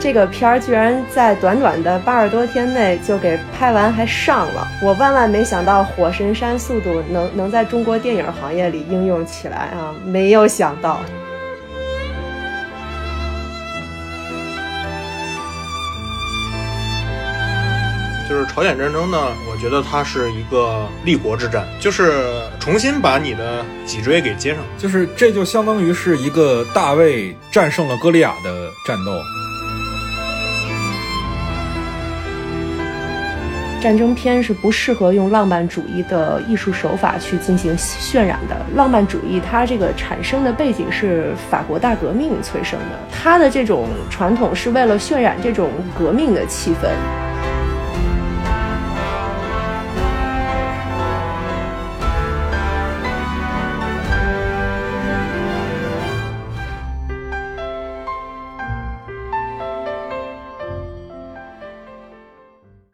这个片儿居然在短短的八十多天内就给拍完还上了，我万万没想到火神山速度能能在中国电影行业里应用起来啊！没有想到。就是朝鲜战争呢，我觉得它是一个立国之战，就是重新把你的脊椎给接上，就是这就相当于是一个大卫战胜了歌利亚的战斗。战争片是不适合用浪漫主义的艺术手法去进行渲染的。浪漫主义它这个产生的背景是法国大革命催生的，它的这种传统是为了渲染这种革命的气氛。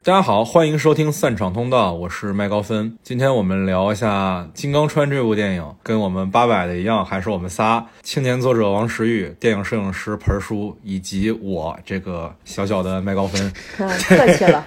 大家好，欢迎收听散场通道，我是麦高芬。今天我们聊一下《金刚川》这部电影，跟我们八百的一样，还是我们仨：青年作者王石玉，电影摄影师盆叔，以及我这个小小的麦高芬。客气了。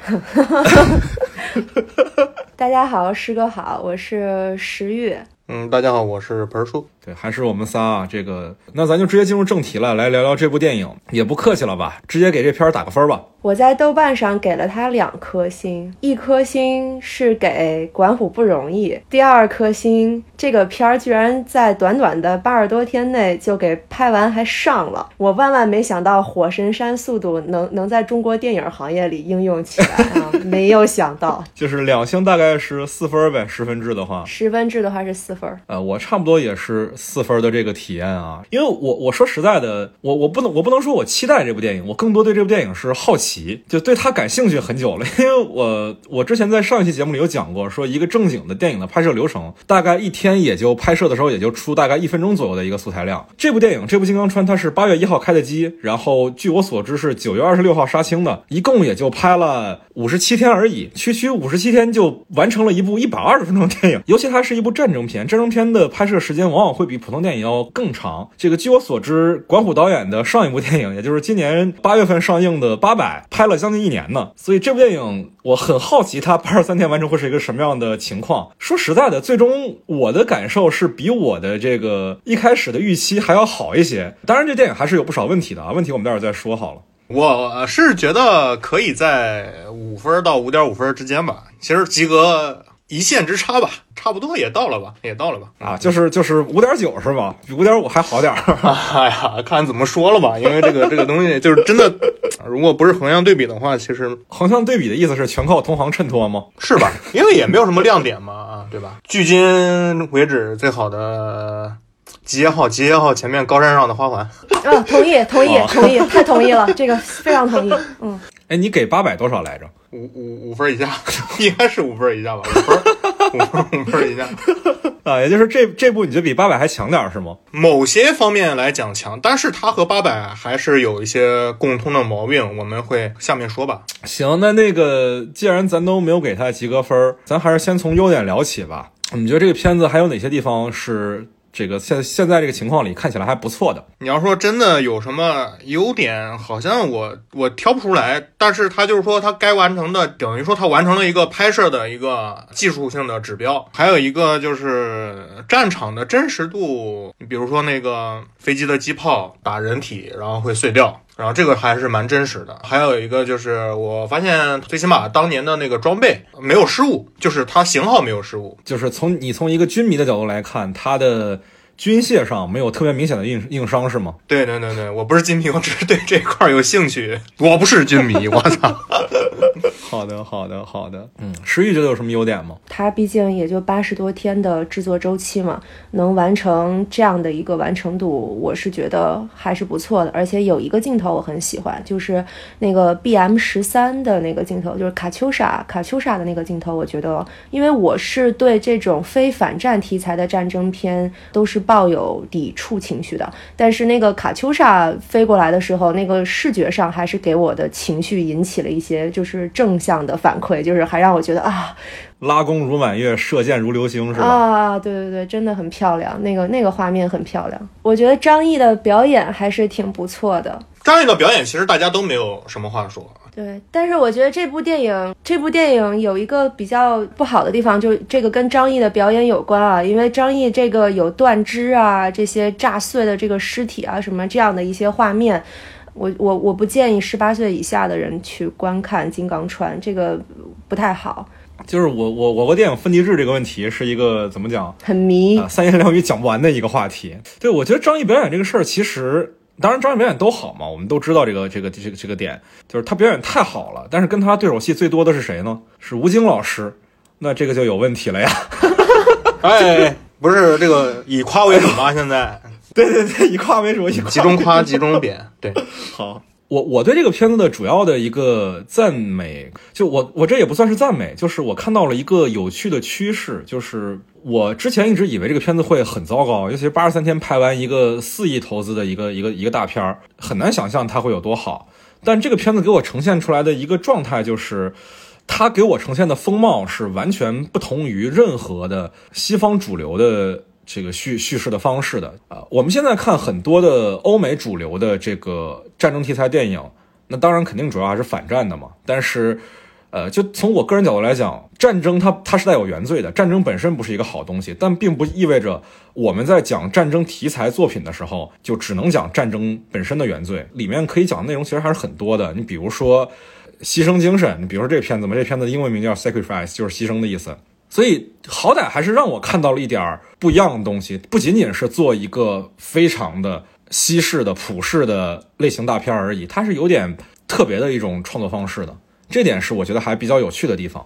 大家好，师哥好，我是石玉。嗯，大家好，我是盆叔。对，还是我们仨啊。这个，那咱就直接进入正题了，来聊聊这部电影。也不客气了吧，直接给这片儿打个分吧。我在豆瓣上给了他两颗星，一颗星是给管虎不容易，第二颗星这个片儿居然在短短的八十多天内就给拍完还上了，我万万没想到火神山速度能能在中国电影行业里应用起来啊！没有想到，就是两星大概是四分呗，十分制的话，十分制的话是四分。呃，我差不多也是四分的这个体验啊，因为我我说实在的，我我不能我不能说我期待这部电影，我更多对这部电影是好奇。就对它感兴趣很久了，因为我我之前在上一期节目里有讲过，说一个正经的电影的拍摄流程，大概一天也就拍摄的时候也就出大概一分钟左右的一个素材量。这部电影这部《金刚川》它是八月一号开的机，然后据我所知是九月二十六号杀青的，一共也就拍了五十七天而已，区区五十七天就完成了一部一百二十分钟电影。尤其它是一部战争片，战争片的拍摄时间往往会比普通电影要更长。这个据我所知，管虎导演的上一部电影，也就是今年八月份上映的《八百》。拍了将近一年呢，所以这部电影我很好奇，它八十三天完成会是一个什么样的情况。说实在的，最终我的感受是比我的这个一开始的预期还要好一些。当然，这电影还是有不少问题的啊，问题我们待会儿再说好了。我是觉得可以在五分到五点五分之间吧，其实及格。一线之差吧，差不多也到了吧，也到了吧。啊，就是就是五点九是吧？比五点五还好点儿。哎呀，看怎么说了吧，因为这个这个东西就是真的，如果不是横向对比的话，其实横向对比的意思是全靠同行衬托吗？是吧？因为也没有什么亮点嘛，啊，对吧？距今为止最好的集结号，集结号前面高山上的花环。啊，同意，同意，同意，太同意了，这个非常同意。嗯。哎，你给八百多少来着？五五五分以下，应该是五分以下吧？五分，五分，五分以下 啊，也就是这这部你就比八百还强点是吗？某些方面来讲强，但是它和八百还是有一些共通的毛病，我们会下面说吧。行，那那个既然咱都没有给它及格分，咱还是先从优点聊起吧。你觉得这个片子还有哪些地方是？这个现现在这个情况里看起来还不错的。你要说真的有什么优点，好像我我挑不出来。但是他就是说他该完成的，等于说他完成了一个拍摄的一个技术性的指标。还有一个就是战场的真实度，你比如说那个飞机的机炮打人体，然后会碎掉。然后这个还是蛮真实的，还有一个就是我发现最起码当年的那个装备没有失误，就是它型号没有失误，就是从你从一个军迷的角度来看，它的。军械上没有特别明显的硬硬伤是吗？对对对对，我不是军迷，我只是对这块有兴趣。我不是军迷，我操。好的好的好的，嗯，石玉觉得有什么优点吗？它毕竟也就八十多天的制作周期嘛，能完成这样的一个完成度，我是觉得还是不错的。而且有一个镜头我很喜欢，就是那个 B M 十三的那个镜头，就是卡秋莎卡秋莎的那个镜头。我觉得，因为我是对这种非反战题材的战争片都是。抱有抵触情绪的，但是那个卡秋莎飞过来的时候，那个视觉上还是给我的情绪引起了一些就是正向的反馈，就是还让我觉得啊。拉弓如满月，射箭如流星，是吧？啊，对对对，真的很漂亮，那个那个画面很漂亮。我觉得张译的表演还是挺不错的。张译的表演其实大家都没有什么话说。对，但是我觉得这部电影，这部电影有一个比较不好的地方，就这个跟张译的表演有关啊，因为张译这个有断肢啊，这些炸碎的这个尸体啊，什么这样的一些画面，我我我不建议十八岁以下的人去观看《金刚川》，这个不太好。就是我我我国电影分级制这个问题是一个怎么讲？很迷啊，三言两语讲不完的一个话题。对，我觉得张译表演这个事儿其实。当然，张译表演都好嘛，我们都知道这个这个这个这个点，就是他表演太好了。但是跟他对手戏最多的是谁呢？是吴京老师，那这个就有问题了呀。哎，不是这个以夸为主吗？现在，对对对，以夸为主，以集中夸，集中贬。对，好。我我对这个片子的主要的一个赞美，就我我这也不算是赞美，就是我看到了一个有趣的趋势，就是我之前一直以为这个片子会很糟糕，尤其是八十三天拍完一个四亿投资的一个一个一个大片儿，很难想象它会有多好。但这个片子给我呈现出来的一个状态，就是它给我呈现的风貌是完全不同于任何的西方主流的。这个叙叙事的方式的啊，我们现在看很多的欧美主流的这个战争题材电影，那当然肯定主要还是反战的嘛。但是，呃，就从我个人角度来讲，战争它它是带有原罪的，战争本身不是一个好东西，但并不意味着我们在讲战争题材作品的时候就只能讲战争本身的原罪，里面可以讲的内容其实还是很多的。你比如说牺牲精神，你比如说这片子嘛，这片子的英文名叫 Sacrifice，就是牺牲的意思。所以，好歹还是让我看到了一点不一样的东西，不仅仅是做一个非常的西式的普世的类型大片而已，它是有点特别的一种创作方式的，这点是我觉得还比较有趣的地方。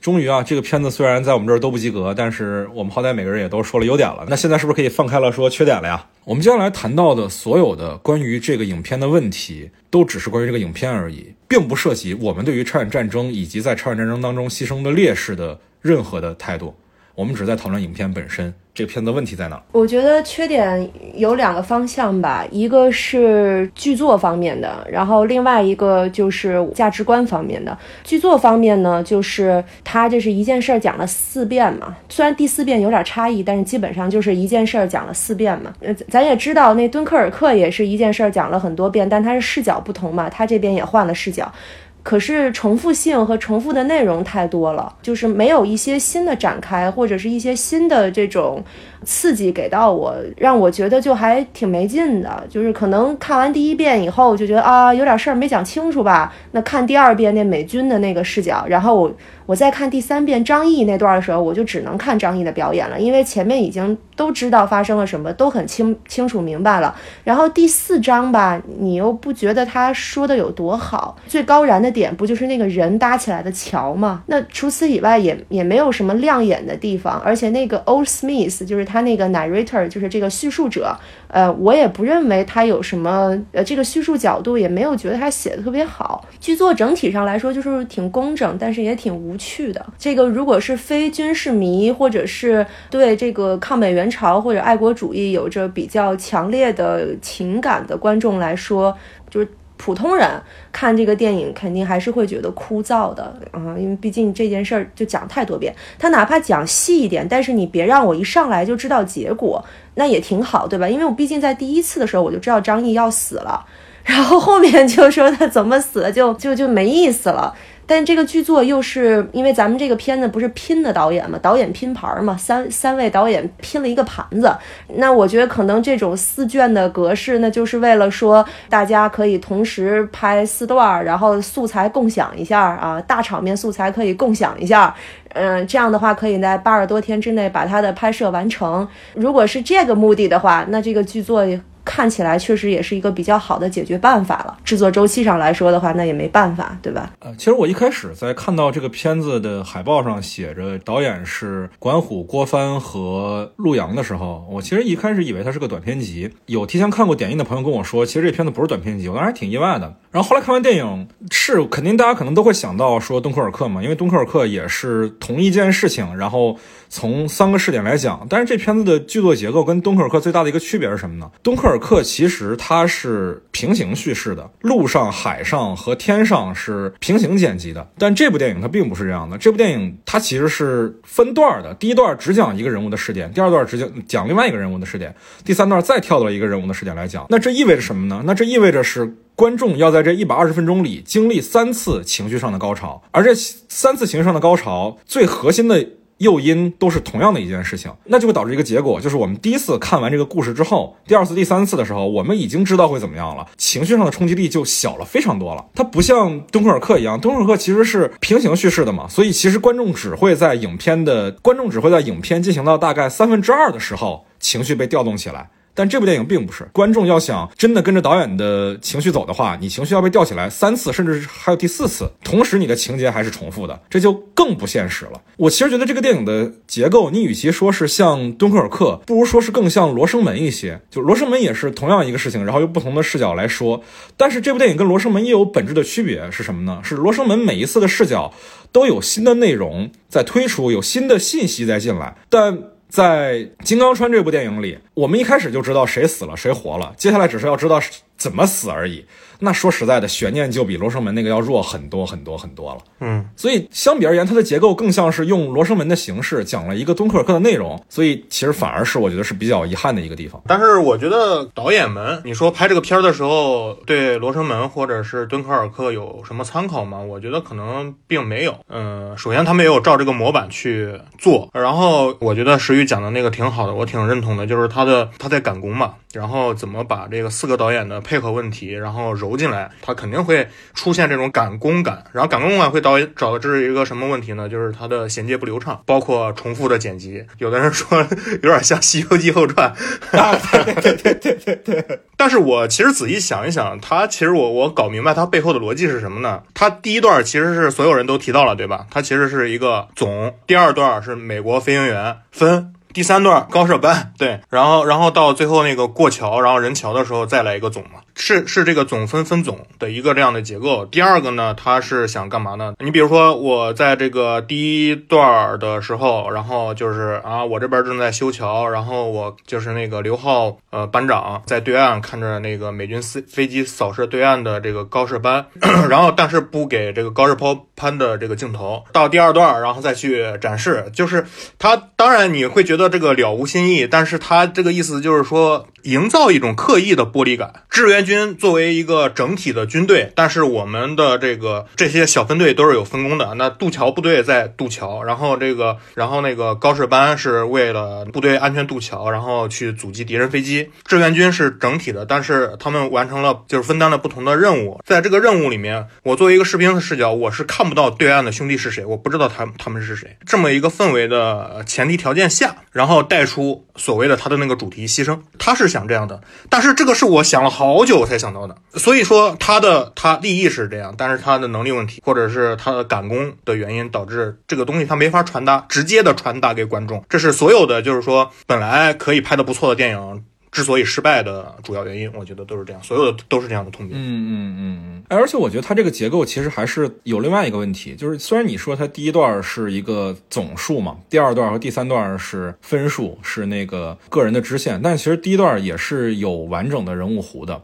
终于啊，这个片子虽然在我们这儿都不及格，但是我们好歹每个人也都说了优点了。那现在是不是可以放开了说缺点了呀？我们接下来谈到的所有的关于这个影片的问题，都只是关于这个影片而已，并不涉及我们对于朝鲜战争以及在朝鲜战争当中牺牲的烈士的任何的态度。我们只是在讨论影片本身。这个片子问题在哪？我觉得缺点有两个方向吧，一个是剧作方面的，然后另外一个就是价值观方面的。剧作方面呢，就是他这是一件事儿讲了四遍嘛，虽然第四遍有点差异，但是基本上就是一件事儿讲了四遍嘛。呃，咱也知道那敦刻尔克也是一件事儿讲了很多遍，但它是视角不同嘛，他这边也换了视角。可是重复性和重复的内容太多了，就是没有一些新的展开，或者是一些新的这种刺激给到我，让我觉得就还挺没劲的。就是可能看完第一遍以后就觉得啊，有点事儿没讲清楚吧。那看第二遍那美军的那个视角，然后我我再看第三遍张译那段的时候，我就只能看张译的表演了，因为前面已经都知道发生了什么，都很清清楚明白了。然后第四章吧，你又不觉得他说的有多好，最高燃的。点不就是那个人搭起来的桥吗？那除此以外也也没有什么亮眼的地方，而且那个 Old Smith 就是他那个 narrator，就是这个叙述者，呃，我也不认为他有什么呃这个叙述角度，也没有觉得他写的特别好。剧作整体上来说就是挺工整，但是也挺无趣的。这个如果是非军事迷，或者是对这个抗美援朝或者爱国主义有着比较强烈的情感的观众来说，就是。普通人看这个电影肯定还是会觉得枯燥的啊，因为毕竟这件事儿就讲太多遍。他哪怕讲细一点，但是你别让我一上来就知道结果，那也挺好，对吧？因为我毕竟在第一次的时候我就知道张译要死了，然后后面就说他怎么死就就就没意思了。但这个剧作又是因为咱们这个片子不是拼的导演嘛，导演拼盘嘛，三三位导演拼了一个盘子。那我觉得可能这种四卷的格式，那就是为了说大家可以同时拍四段，然后素材共享一下啊，大场面素材可以共享一下。嗯，这样的话可以在八十多天之内把它的拍摄完成。如果是这个目的的话，那这个剧作。看起来确实也是一个比较好的解决办法了。制作周期上来说的话，那也没办法，对吧？呃，其实我一开始在看到这个片子的海报上写着导演是管虎、郭帆和陆阳的时候，我其实一开始以为它是个短片集。有提前看过点映的朋友跟我说，其实这片子不是短片集，我当时还挺意外的。然后后来看完电影，是肯定大家可能都会想到说敦刻尔克嘛，因为敦刻尔克也是同一件事情，然后从三个视点来讲。但是这片子的剧作结构跟敦刻尔克最大的一个区别是什么呢？敦刻尔尔克其实它是平行叙事的，陆上、海上和天上是平行剪辑的。但这部电影它并不是这样的，这部电影它其实是分段的，第一段只讲一个人物的视点，第二段只讲讲另外一个人物的视点，第三段再跳到一个人物的视点来讲。那这意味着什么呢？那这意味着是观众要在这一百二十分钟里经历三次情绪上的高潮，而这三次情绪上的高潮最核心的。诱因都是同样的一件事情，那就会导致一个结果，就是我们第一次看完这个故事之后，第二次、第三次的时候，我们已经知道会怎么样了，情绪上的冲击力就小了非常多了。它不像敦刻尔克一样，敦刻尔克其实是平行叙事的嘛，所以其实观众只会在影片的观众只会在影片进行到大概三分之二的时候，情绪被调动起来。但这部电影并不是，观众要想真的跟着导演的情绪走的话，你情绪要被吊起来三次，甚至还有第四次，同时你的情节还是重复的，这就更不现实了。我其实觉得这个电影的结构，你与其说是像敦刻尔克，不如说是更像罗生门一些。就罗生门也是同样一个事情，然后用不同的视角来说，但是这部电影跟罗生门也有本质的区别是什么呢？是罗生门每一次的视角都有新的内容在推出，有新的信息在进来，但。在《金刚川》这部电影里，我们一开始就知道谁死了，谁活了，接下来只是要知道怎么死而已。那说实在的，悬念就比《罗生门》那个要弱很多很多很多了。嗯，所以相比而言，它的结构更像是用《罗生门》的形式讲了一个敦刻尔克的内容，所以其实反而是我觉得是比较遗憾的一个地方。但是我觉得导演们，你说拍这个片儿的时候，对《罗生门》或者是敦刻尔克有什么参考吗？我觉得可能并没有。嗯，首先他们也有照这个模板去做，然后我觉得石宇讲的那个挺好的，我挺认同的，就是他的他在赶工嘛，然后怎么把这个四个导演的配合问题，然后揉进来，它肯定会出现这种赶工感，然后赶工感会导导致一个什么问题呢？就是它的衔接不流畅，包括重复的剪辑。有的人说有点像《西游记后传》，对对对对对。但是我其实仔细想一想，它其实我我搞明白它背后的逻辑是什么呢？它第一段其实是所有人都提到了，对吧？它其实是一个总，第二段是美国飞行员分。第三段高射班，对，然后然后到最后那个过桥，然后人桥的时候再来一个总嘛，是是这个总分分总的一个这样的结构。第二个呢，他是想干嘛呢？你比如说我在这个第一段的时候，然后就是啊，我这边正在修桥，然后我就是那个刘浩呃班长在对岸看着那个美军飞飞机扫射对岸的这个高射班，然后但是不给这个高射炮攀的这个镜头。到第二段，然后再去展示，就是他当然你会觉得。这个了无新意，但是他这个意思就是说，营造一种刻意的玻璃感。志愿军作为一个整体的军队，但是我们的这个这些小分队都是有分工的。那渡桥部队在渡桥，然后这个，然后那个高射班是为了部队安全渡桥，然后去阻击敌人飞机。志愿军是整体的，但是他们完成了，就是分担了不同的任务。在这个任务里面，我作为一个士兵的视角，我是看不到对岸的兄弟是谁，我不知道他他们是谁。这么一个氛围的前提条件下。然后带出所谓的他的那个主题牺牲，他是想这样的，但是这个是我想了好久我才想到的。所以说他的他利益是这样，但是他的能力问题，或者是他的赶工的原因，导致这个东西他没法传达，直接的传达给观众。这是所有的，就是说本来可以拍的不错的电影。之所以失败的主要原因，我觉得都是这样，所有的都是这样的通病。嗯嗯嗯嗯。而且我觉得它这个结构其实还是有另外一个问题，就是虽然你说它第一段是一个总数嘛，第二段和第三段是分数，是那个个人的支线，但其实第一段也是有完整的人物弧的。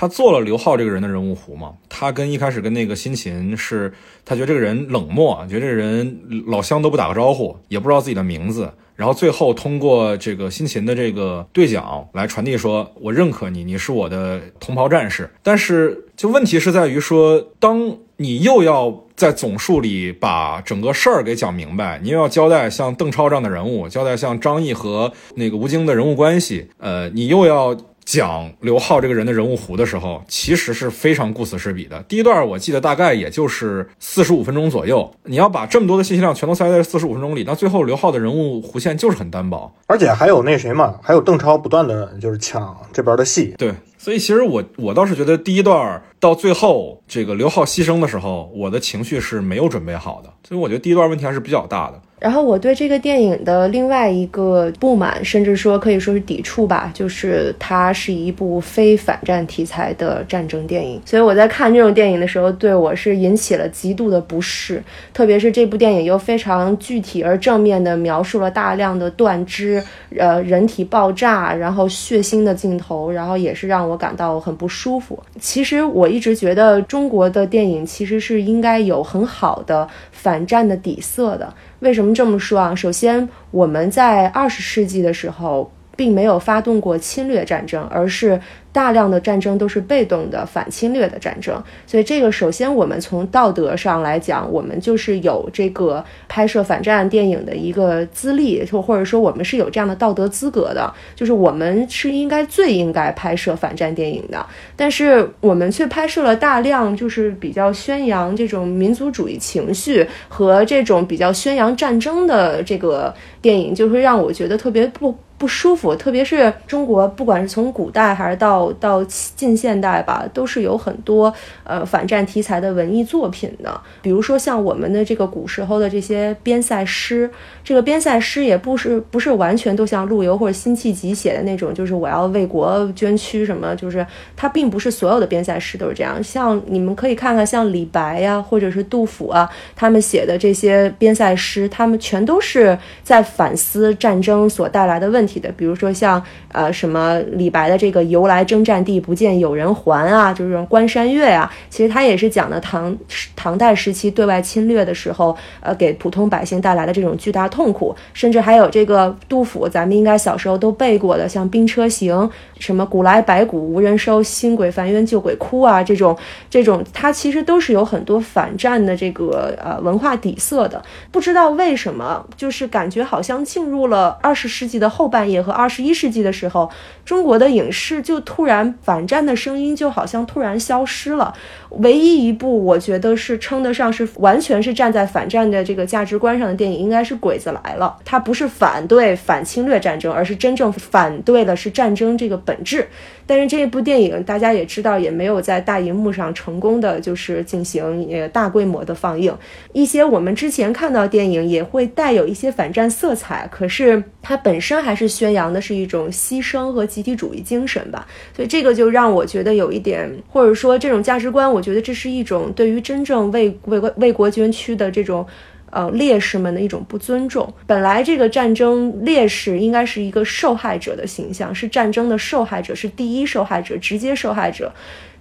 他做了刘浩这个人的人物弧嘛，他跟一开始跟那个辛勤是，他觉得这个人冷漠，觉得这个人老乡都不打个招呼，也不知道自己的名字。然后最后通过这个辛勤的这个对讲来传递，说我认可你，你是我的同袍战士。但是就问题是在于说，当你又要在总数里把整个事儿给讲明白，你又要交代像邓超这样的人物，交代像张译和那个吴京的人物关系，呃，你又要。讲刘浩这个人的人物弧的时候，其实是非常顾此失彼的。第一段我记得大概也就是四十五分钟左右，你要把这么多的信息量全都塞在四十五分钟里，那最后刘浩的人物弧线就是很单薄。而且还有那谁嘛，还有邓超不断的就是抢这边的戏。对，所以其实我我倒是觉得第一段到最后这个刘浩牺牲的时候，我的情绪是没有准备好的。所以我觉得第一段问题还是比较大的。然后我对这个电影的另外一个不满，甚至说可以说是抵触吧，就是它是一部非反战题材的战争电影。所以我在看这种电影的时候，对我是引起了极度的不适。特别是这部电影又非常具体而正面的描述了大量的断肢、呃人体爆炸，然后血腥的镜头，然后也是让我感到很不舒服。其实我一直觉得中国的电影其实是应该有很好的反战的底色的。为什么这么说啊？首先，我们在二十世纪的时候，并没有发动过侵略战争，而是。大量的战争都是被动的反侵略的战争，所以这个首先我们从道德上来讲，我们就是有这个拍摄反战电影的一个资历，或或者说我们是有这样的道德资格的，就是我们是应该最应该拍摄反战电影的。但是我们却拍摄了大量就是比较宣扬这种民族主义情绪和这种比较宣扬战争的这个电影，就会让我觉得特别不不舒服。特别是中国，不管是从古代还是到到近现代吧，都是有很多呃反战题材的文艺作品的。比如说像我们的这个古时候的这些边塞诗，这个边塞诗也不是不是完全都像陆游或者辛弃疾写的那种，就是我要为国捐躯什么，就是它并不是所有的边塞诗都是这样。像你们可以看看，像李白呀，或者是杜甫啊，他们写的这些边塞诗，他们全都是在反思战争所带来的问题的。比如说像呃什么李白的这个由来。征战地不见有人还啊，就是《关山月》啊。其实它也是讲的唐唐代时期对外侵略的时候，呃，给普通百姓带来的这种巨大痛苦。甚至还有这个杜甫，咱们应该小时候都背过的，像《兵车行》什么“古来白骨无人收，新鬼烦冤旧鬼哭”啊，这种这种，它其实都是有很多反战的这个呃文化底色的。不知道为什么，就是感觉好像进入了二十世纪的后半叶和二十一世纪的时候，中国的影视就。突然反战的声音就好像突然消失了。唯一一部我觉得是称得上是完全是站在反战的这个价值观上的电影，应该是《鬼子来了》。它不是反对反侵略战争，而是真正反对的是战争这个本质。但是这部电影大家也知道，也没有在大荧幕上成功的就是进行呃大规模的放映。一些我们之前看到电影也会带有一些反战色彩，可是它本身还是宣扬的是一种牺牲和集体主义精神吧。所以这个就让我觉得有一点，或者说这种价值观，我觉得这是一种对于真正为为国为国捐躯的这种。呃，烈士们的一种不尊重。本来这个战争烈士应该是一个受害者的形象，是战争的受害者，是第一受害者，直接受害者。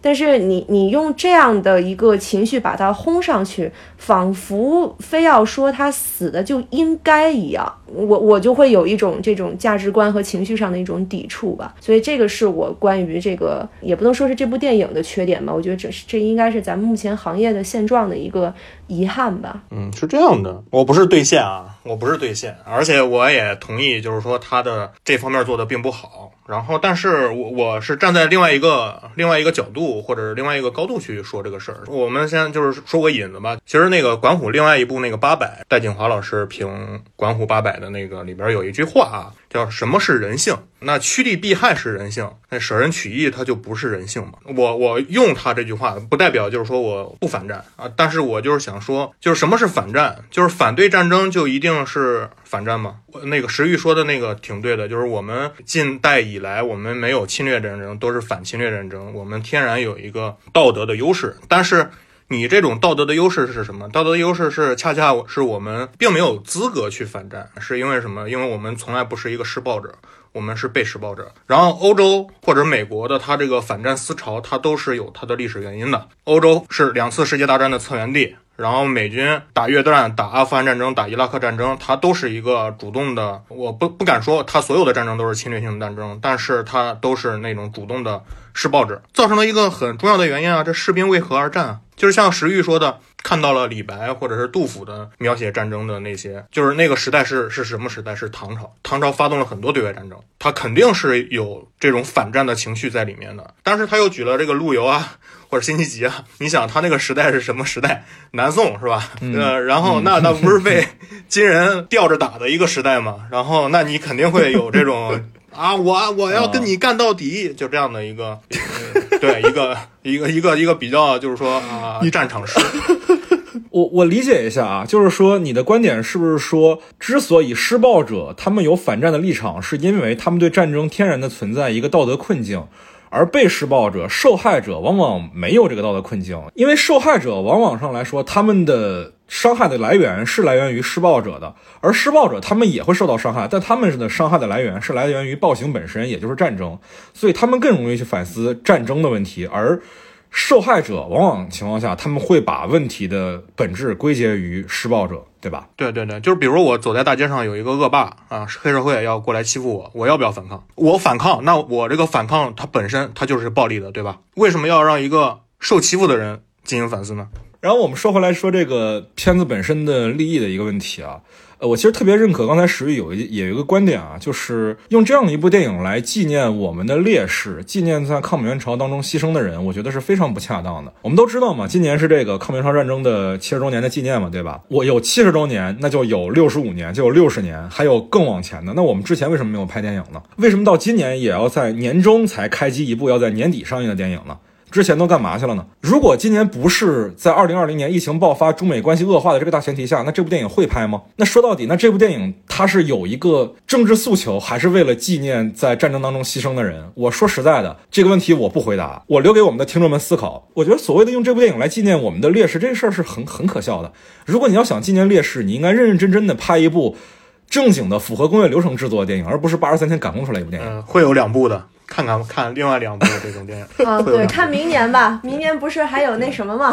但是你你用这样的一个情绪把他轰上去，仿佛非要说他死的就应该一样，我我就会有一种这种价值观和情绪上的一种抵触吧。所以这个是我关于这个也不能说是这部电影的缺点吧，我觉得这是这应该是咱目前行业的现状的一个遗憾吧。嗯，是这样的，我不是兑现啊，我不是兑现，而且我也同意，就是说他的这方面做的并不好。然后，但是我我是站在另外一个另外一个角度，或者是另外一个高度去说这个事儿。我们先就是说个引子吧。其实那个管虎另外一部那个八百，戴锦华老师评管虎八百的那个里边有一句话啊。叫什么是人性？那趋利避害是人性，那舍人取义它就不是人性嘛？我我用他这句话，不代表就是说我不反战啊，但是我就是想说，就是什么是反战？就是反对战争就一定是反战吗？那个石玉说的那个挺对的，就是我们近代以来，我们没有侵略战争，都是反侵略战争，我们天然有一个道德的优势，但是。你这种道德的优势是什么？道德的优势是恰恰是我们并没有资格去反战，是因为什么？因为我们从来不是一个施暴者，我们是被施暴者。然后欧洲或者美国的它这个反战思潮，它都是有它的历史原因的。欧洲是两次世界大战的策源地，然后美军打越战、打阿富汗战争、打伊拉克战争，它都是一个主动的。我不不敢说它所有的战争都是侵略性的战争，但是它都是那种主动的施暴者，造成了一个很重要的原因啊，这士兵为何而战啊？就是像石玉说的，看到了李白或者是杜甫的描写战争的那些，就是那个时代是是什么时代？是唐朝。唐朝发动了很多对外战争，他肯定是有这种反战的情绪在里面的。但是他又举了这个陆游啊，或者辛弃疾啊，你想他那个时代是什么时代？南宋是吧？呃，然后那那不是被金人吊着打的一个时代吗？然后那你肯定会有这种。啊，我我要跟你干到底，就这样的一个，对，一个一个一个一个比较，就是说啊，战场诗。我我理解一下啊，就是说你的观点是不是说，之所以施暴者他们有反战的立场，是因为他们对战争天然的存在一个道德困境，而被施暴者、受害者往往没有这个道德困境，因为受害者往往上来说，他们的伤害的来源是来源于施暴者的，而施暴者他们也会受到伤害，但他们的伤害的来源是来源于暴行本身，也就是战争，所以他们更容易去反思战争的问题，而。受害者往往情况下，他们会把问题的本质归结于施暴者，对吧？对对对，就是比如我走在大街上，有一个恶霸啊，黑社会要过来欺负我，我要不要反抗？我反抗，那我这个反抗它本身它就是暴力的，对吧？为什么要让一个受欺负的人进行反思呢？然后我们说回来说这个片子本身的利益的一个问题啊。呃，我其实特别认可刚才石玉有一也有一个观点啊，就是用这样的一部电影来纪念我们的烈士，纪念在抗美援朝当中牺牲的人，我觉得是非常不恰当的。我们都知道嘛，今年是这个抗美援朝战争的七十周年的纪念嘛，对吧？我有七十周年，那就有六十五年，就有六十年，还有更往前的。那我们之前为什么没有拍电影呢？为什么到今年也要在年中才开机一部要在年底上映的电影呢？之前都干嘛去了呢？如果今年不是在二零二零年疫情爆发、中美关系恶化的这个大前提下，那这部电影会拍吗？那说到底，那这部电影它是有一个政治诉求，还是为了纪念在战争当中牺牲的人？我说实在的，这个问题我不回答，我留给我们的听众们思考。我觉得所谓的用这部电影来纪念我们的烈士，这事儿是很很可笑的。如果你要想纪念烈士，你应该认认真真的拍一部正经的、符合工业流程制作的电影，而不是八十三天赶工出来一部电影。会有两部的。看看看另外两部这种电影 啊，对，看明年吧。明年不是还有那什么吗？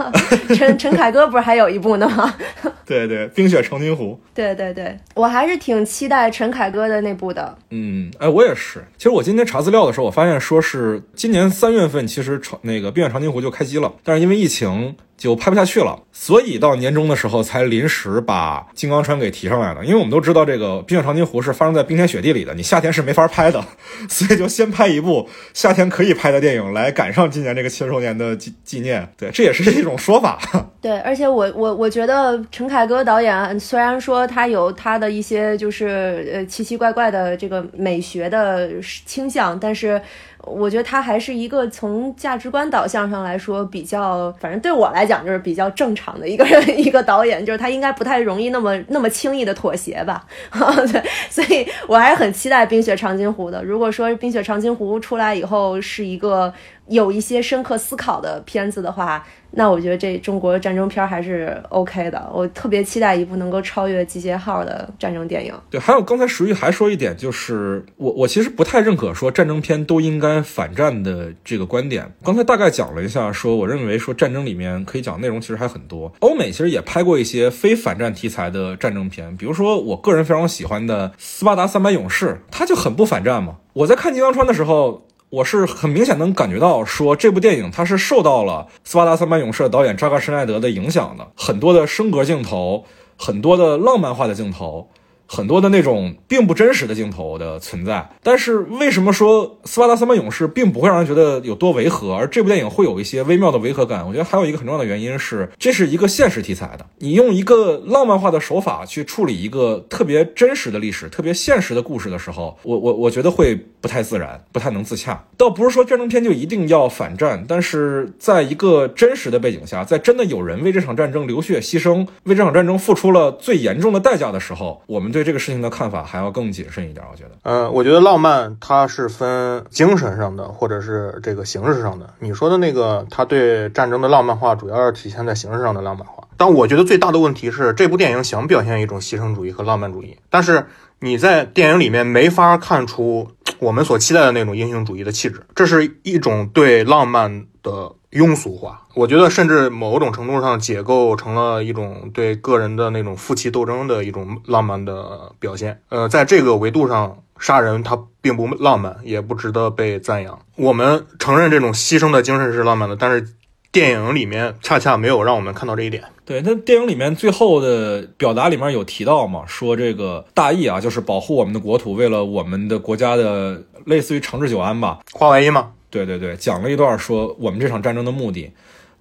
陈陈凯歌不是还有一部呢吗？对对，《冰雪长津湖》。对对对，我还是挺期待陈凯歌的那部的。嗯，哎，我也是。其实我今天查资料的时候，我发现说是今年三月份，其实长那个《冰雪长津湖》就开机了，但是因为疫情。就拍不下去了，所以到年终的时候才临时把金刚川给提上来的。因为我们都知道这个《冰雪长津湖》是发生在冰天雪地里的，你夏天是没法拍的，所以就先拍一部夏天可以拍的电影来赶上今年这个七十周年的纪纪念。对，这也是一种说法。对，而且我我我觉得陈凯歌导演虽然说他有他的一些就是呃奇奇怪怪的这个美学的倾向，但是。我觉得他还是一个从价值观导向上来说比较，反正对我来讲就是比较正常的一个人 一个导演，就是他应该不太容易那么那么轻易的妥协吧。对，所以我还是很期待《冰雪长津湖》的。如果说《冰雪长津湖》出来以后是一个有一些深刻思考的片子的话。那我觉得这中国战争片还是 OK 的，我特别期待一部能够超越《集结号》的战争电影。对，还有刚才石玉还说一点，就是我我其实不太认可说战争片都应该反战的这个观点。刚才大概讲了一下，说我认为说战争里面可以讲内容其实还很多。欧美其实也拍过一些非反战题材的战争片，比如说我个人非常喜欢的《斯巴达三百勇士》，它就很不反战嘛。我在看《金刚川》的时候。我是很明显能感觉到，说这部电影它是受到了《斯巴达三百勇士》导演扎克施奈德的影响的，很多的升格镜头，很多的浪漫化的镜头。很多的那种并不真实的镜头的存在，但是为什么说《斯巴达三百勇士》并不会让人觉得有多违和，而这部电影会有一些微妙的违和感？我觉得还有一个很重要的原因是，这是一个现实题材的，你用一个浪漫化的手法去处理一个特别真实的历史、特别现实的故事的时候，我我我觉得会不太自然，不太能自洽。倒不是说战争片就一定要反战，但是在一个真实的背景下，在真的有人为这场战争流血牺牲，为这场战争付出了最严重的代价的时候，我们对。对这个事情的看法还要更谨慎一点，我觉得。呃，我觉得浪漫它是分精神上的，或者是这个形式上的。你说的那个，它对战争的浪漫化，主要是体现在形式上的浪漫化。但我觉得最大的问题是，这部电影想表现一种牺牲主义和浪漫主义，但是你在电影里面没法看出我们所期待的那种英雄主义的气质，这是一种对浪漫的。庸俗化，我觉得甚至某种程度上解构成了一种对个人的那种负气斗争的一种浪漫的表现。呃，在这个维度上，杀人它并不浪漫，也不值得被赞扬。我们承认这种牺牲的精神是浪漫的，但是电影里面恰恰没有让我们看到这一点。对，那电影里面最后的表达里面有提到嘛，说这个大义啊，就是保护我们的国土，为了我们的国家的类似于长治久安吧，华为一吗？对对对，讲了一段说我们这场战争的目的，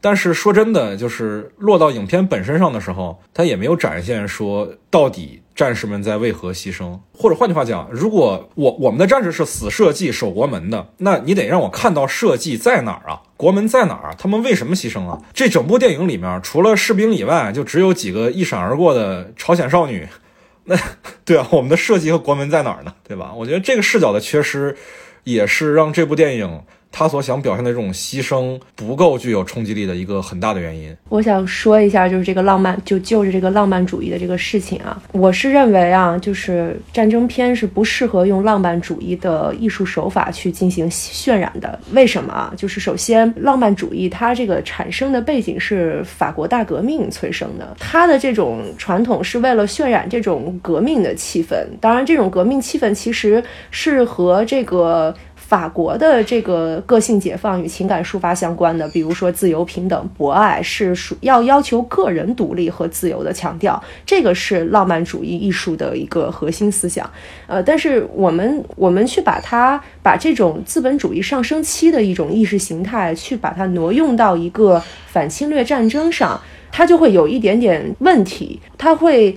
但是说真的，就是落到影片本身上的时候，他也没有展现说到底战士们在为何牺牲，或者换句话讲，如果我我们的战士是死社稷守国门的，那你得让我看到社稷在哪儿啊，国门在哪儿，他们为什么牺牲啊？这整部电影里面，除了士兵以外，就只有几个一闪而过的朝鲜少女。那 对啊，我们的设计和国门在哪儿呢？对吧？我觉得这个视角的缺失，也是让这部电影。他所想表现的这种牺牲不够具有冲击力的一个很大的原因。我想说一下，就是这个浪漫，就就着这个浪漫主义的这个事情啊，我是认为啊，就是战争片是不适合用浪漫主义的艺术手法去进行渲染的。为什么啊？就是首先，浪漫主义它这个产生的背景是法国大革命催生的，它的这种传统是为了渲染这种革命的气氛。当然，这种革命气氛其实是和这个。法国的这个个性解放与情感抒发相关的，比如说自由、平等、博爱，是属要要求个人独立和自由的强调，这个是浪漫主义艺术的一个核心思想。呃，但是我们我们去把它把这种资本主义上升期的一种意识形态，去把它挪用到一个反侵略战争上，它就会有一点点问题，它会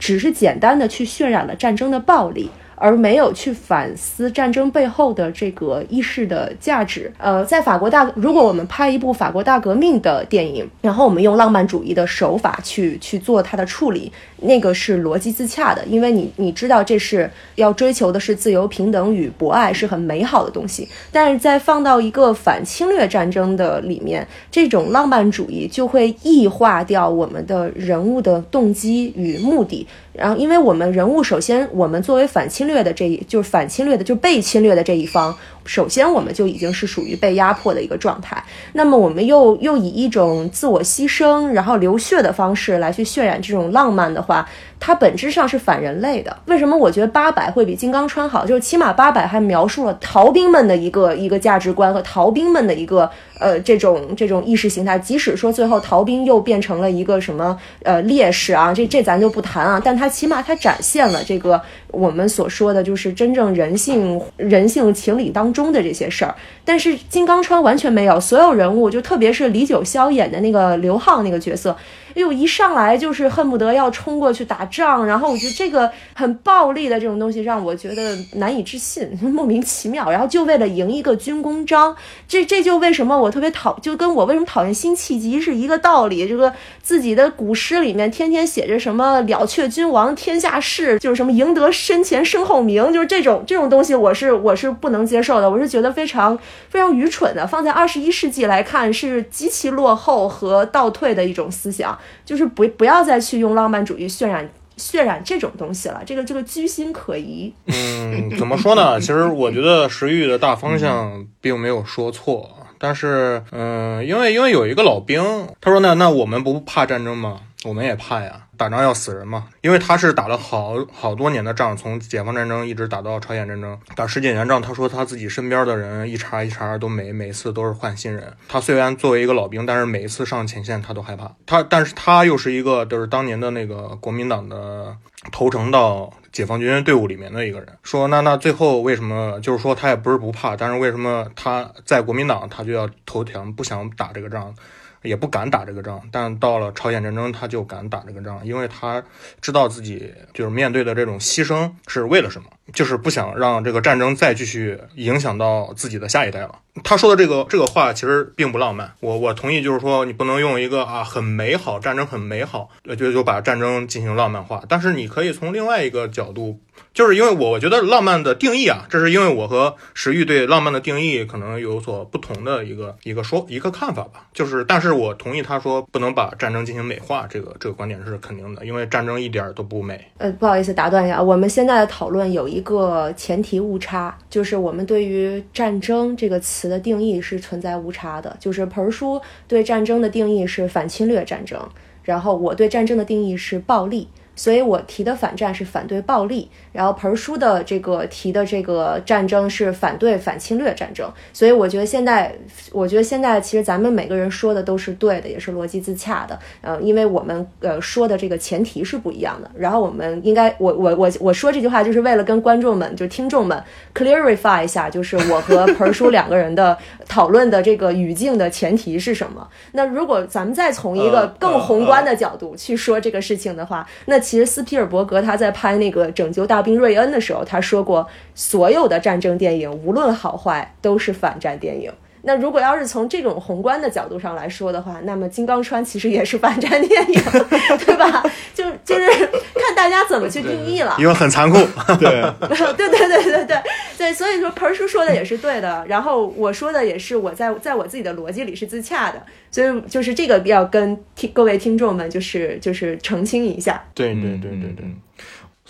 只是简单的去渲染了战争的暴力。而没有去反思战争背后的这个意识的价值。呃，在法国大，如果我们拍一部法国大革命的电影，然后我们用浪漫主义的手法去去做它的处理，那个是逻辑自洽的，因为你你知道这是要追求的是自由、平等与博爱，是很美好的东西。但是在放到一个反侵略战争的里面，这种浪漫主义就会异化掉我们的人物的动机与目的。然后，因为我们人物首先，我们作为反侵略的这一，就是反侵略的，就被侵略的这一方。首先，我们就已经是属于被压迫的一个状态。那么，我们又又以一种自我牺牲，然后流血的方式来去渲染这种浪漫的话，它本质上是反人类的。为什么我觉得八百会比金刚川好？就是起码八百还描述了逃兵们的一个一个价值观和逃兵们的一个呃这种这种意识形态。即使说最后逃兵又变成了一个什么呃烈士啊，这这咱就不谈啊。但它起码它展现了这个我们所说的就是真正人性人性情理当。中的这些事儿，但是金刚川完全没有，所有人物就特别是李九霄演的那个刘浩那个角色。哎呦，一上来就是恨不得要冲过去打仗，然后我觉得这个很暴力的这种东西让我觉得难以置信，莫名其妙。然后就为了赢一个军功章，这这就为什么我特别讨，就跟我为什么讨厌辛弃疾是一个道理。这个自己的古诗里面天天写着什么了却君王天下事，就是什么赢得身前身后名，就是这种这种东西，我是我是不能接受的，我是觉得非常非常愚蠢的。放在二十一世纪来看，是极其落后和倒退的一种思想。就是不不要再去用浪漫主义渲染渲染这种东西了，这个这个居心可疑。嗯，怎么说呢？其实我觉得石玉的大方向并没有说错，但是嗯，因为因为有一个老兵，他说呢那我们不怕战争吗？我们也怕呀。打仗要死人嘛，因为他是打了好好多年的仗，从解放战争一直打到朝鲜战争，打世界元仗。他说他自己身边的人一茬一茬都没，每次都是换新人。他虽然作为一个老兵，但是每一次上前线他都害怕。他，但是他又是一个就是当年的那个国民党的投诚到解放军队伍里面的一个人。说那那最后为什么就是说他也不是不怕，但是为什么他在国民党他就要投降，不想打这个仗？也不敢打这个仗，但到了朝鲜战争，他就敢打这个仗，因为他知道自己就是面对的这种牺牲是为了什么，就是不想让这个战争再继续影响到自己的下一代了。他说的这个这个话其实并不浪漫，我我同意，就是说你不能用一个啊很美好战争很美好，就就把战争进行浪漫化，但是你可以从另外一个角度。就是因为我我觉得浪漫的定义啊，这是因为我和石玉对浪漫的定义可能有所不同的一个一个说一个看法吧。就是，但是我同意他说不能把战争进行美化，这个这个观点是肯定的，因为战争一点都不美。呃，不好意思打断一下，我们现在的讨论有一一个前提误差，就是我们对于战争这个词的定义是存在误差的。就是盆叔对战争的定义是反侵略战争，然后我对战争的定义是暴力。所以我提的反战是反对暴力，然后盆儿叔的这个提的这个战争是反对反侵略战争。所以我觉得现在，我觉得现在其实咱们每个人说的都是对的，也是逻辑自洽的。呃，因为我们呃说的这个前提是不一样的。然后我们应该，我我我我说这句话就是为了跟观众们，就听众们 clarify 一下，就是我和盆儿叔两个人的讨论的这个语境的前提是什么。那如果咱们再从一个更宏观的角度去说这个事情的话，那其其实斯皮尔伯格他在拍那个《拯救大兵瑞恩》的时候，他说过，所有的战争电影无论好坏都是反战电影。那如果要是从这种宏观的角度上来说的话，那么《金刚川》其实也是反战电影，对吧？就就是看大家怎么去定义了。因为很残酷。对，对对对对对对，所以说盆儿叔说的也是对的，然后我说的也是我在在我自己的逻辑里是自洽的，所以就是这个要跟听各位听众们就是就是澄清一下。对对对对对，嗯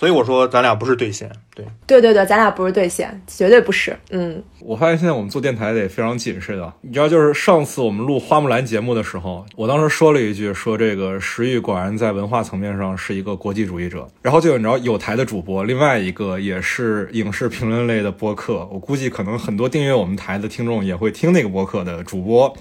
所以我说咱俩不是对线。对，对对对，咱俩不是对线，绝对不是。嗯，我发现现在我们做电台得非常谨慎啊。你知道，就是上次我们录花木兰节目的时候，我当时说了一句，说这个石玉果然在文化层面上是一个国际主义者。然后就有你知道有台的主播，另外一个也是影视评论类的播客，我估计可能很多订阅我们台的听众也会听那个播客的主播。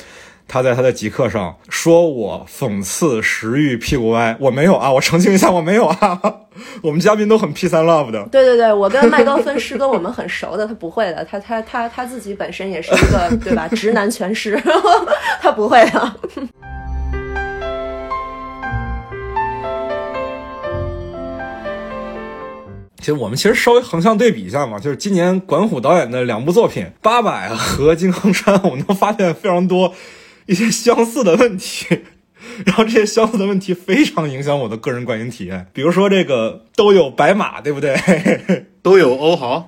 他在他的极客上说我讽刺石玉屁股歪，我没有啊，我澄清一下，我没有啊。我们嘉宾都很 peace and love 的，对对对，我跟麦高芬师哥我们很熟的，他不会的，他他他他自己本身也是一个对吧，直男全师，他不会的。其实我们其实稍微横向对比一下嘛，就是今年管虎导演的两部作品《八佰》和《金刚山》，我们能发现非常多一些相似的问题，然后这些相似的问题非常影响我的个人观影体验。比如说这个都有白马，对不对？都有欧豪。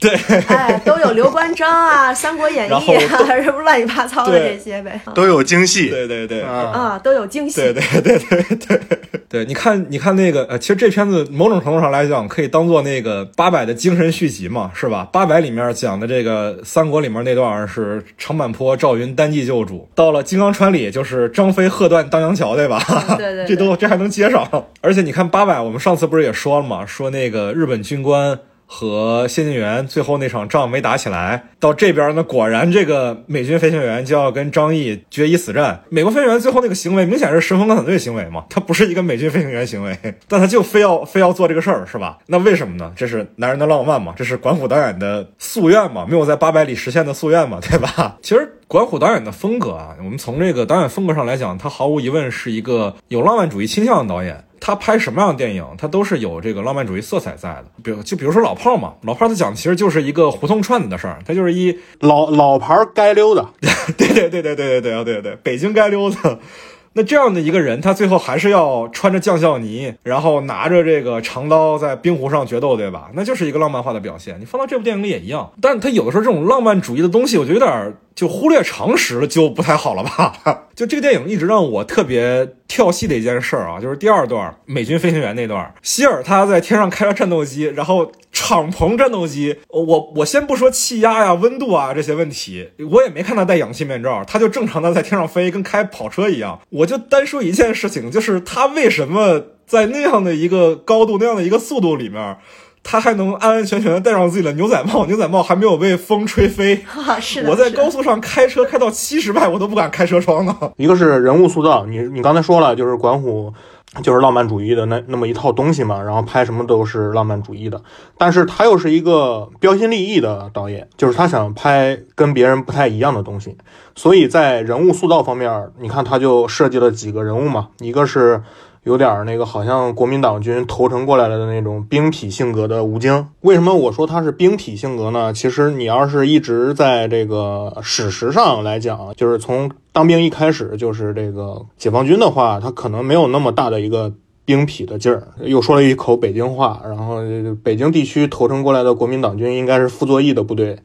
对，哎，都有刘关张啊，《三国演义》啊，什么乱七八糟的这些呗，都有京戏。对对对，啊，啊，都有京戏。对对对对对对，你看，你看那个，呃，其实这片子某种程度上来讲，可以当做那个八百的精神续集嘛，是吧？八百里面讲的这个三国里面那段是长坂坡赵云单骑救主，到了金刚川里就是张飞喝断当阳桥，对吧？对对对 这都这还能接上。而且你看八百，我们上次不是也说了嘛，说那个日本军官。和谢晋元最后那场仗没打起来，到这边呢，果然这个美军飞行员就要跟张毅决一死战。美国飞行员最后那个行为明显是神风敢死队行为嘛，他不是一个美军飞行员行为，但他就非要非要做这个事儿，是吧？那为什么呢？这是男人的浪漫嘛，这是管虎导演的夙愿嘛，没有在八百里实现的夙愿嘛，对吧？其实管虎导演的风格啊，我们从这个导演风格上来讲，他毫无疑问是一个有浪漫主义倾向的导演。他拍什么样的电影，他都是有这个浪漫主义色彩在的。比如，就比如说《老炮儿》嘛，《老炮儿》他讲的其实就是一个胡同串子的事儿，他就是一老老牌街溜子。对对对对对对对对对，北京街溜子。那这样的一个人，他最后还是要穿着将校呢，然后拿着这个长刀在冰湖上决斗，对吧？那就是一个浪漫化的表现。你放到这部电影里也一样，但他有的时候这种浪漫主义的东西，我觉得有点就忽略常识了，就不太好了吧？就这个电影一直让我特别跳戏的一件事儿啊，就是第二段美军飞行员那段，希尔他在天上开着战斗机，然后敞篷战斗机，我我先不说气压呀、温度啊这些问题，我也没看他戴氧气面罩，他就正常的在天上飞，跟开跑车一样。我就单说一件事情，就是他为什么在那样的一个高度、那样的一个速度里面。他还能安安全全的戴上自己的牛仔帽，牛仔帽还没有被风吹飞。啊，是的，我在高速上开车开到七十迈，我都不敢开车窗呢。一个是人物塑造，你你刚才说了，就是管虎就是浪漫主义的那那么一套东西嘛，然后拍什么都是浪漫主义的，但是他又是一个标新立异的导演，就是他想拍跟别人不太一样的东西，所以在人物塑造方面，你看他就设计了几个人物嘛，一个是。有点那个，好像国民党军投诚过来的那种兵痞性格的吴京。为什么我说他是兵痞性格呢？其实你要是一直在这个史实上来讲，就是从当兵一开始就是这个解放军的话，他可能没有那么大的一个兵痞的劲儿。又说了一口北京话，然后北京地区投诚过来的国民党军应该是傅作义的部队。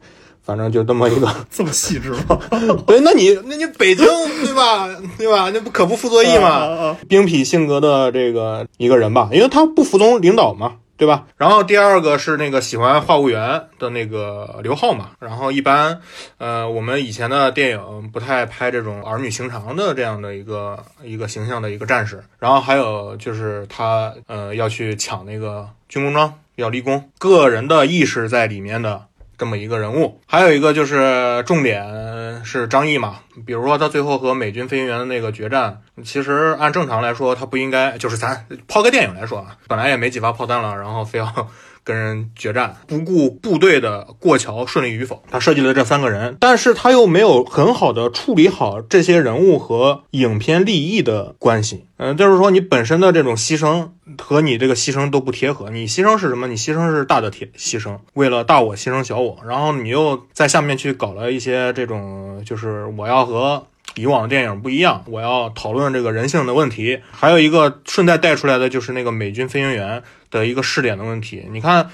反正就这么一个，这么细致吗？对，那你那你北京对吧？对吧？那不可不傅作义嘛？兵痞性格的这个一个人吧，因为他不服从领导嘛，对吧？然后第二个是那个喜欢话务员的那个刘浩嘛。然后一般，呃，我们以前的电影不太拍这种儿女情长的这样的一个一个形象的一个战士。然后还有就是他呃要去抢那个军功章，要立功，个人的意识在里面的。这么一个人物，还有一个就是重点是张译嘛，比如说他最后和美军飞行员的那个决战，其实按正常来说他不应该，就是咱抛个电影来说啊，本来也没几发炮弹了，然后非要。跟人决战，不顾部队的过桥顺利与否，他设计了这三个人，但是他又没有很好的处理好这些人物和影片利益的关系。嗯，就是说你本身的这种牺牲和你这个牺牲都不贴合。你牺牲是什么？你牺牲是大的铁牺牲，为了大我牺牲小我。然后你又在下面去搞了一些这种，就是我要和。以往的电影不一样，我要讨论这个人性的问题，还有一个顺带带出来的就是那个美军飞行员的一个试点的问题。你看，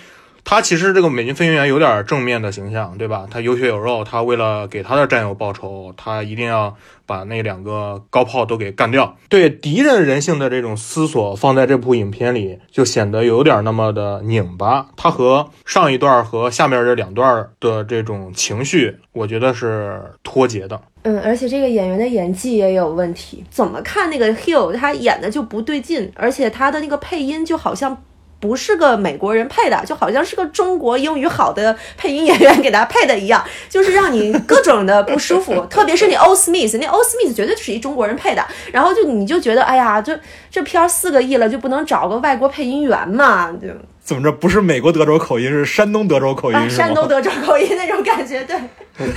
他其实这个美军飞行员有点正面的形象，对吧？他有血有肉，他为了给他的战友报仇，他一定要把那两个高炮都给干掉。对敌人人性的这种思索，放在这部影片里就显得有点那么的拧巴。他和上一段和下面这两段的这种情绪，我觉得是脱节的。嗯，而且这个演员的演技也有问题，怎么看那个 Hill 他演的就不对劲，而且他的那个配音就好像不是个美国人配的，就好像是个中国英语好的配音演员给他配的一样，就是让你各种的不舒服。特别是那 O Smith，那 O Smith 绝对是一中国人配的，然后就你就觉得，哎呀，就这片四个亿了，就不能找个外国配音员嘛？就。怎么着？不是美国德州口音，是山东德州口音，山东德州口音那种感觉。对，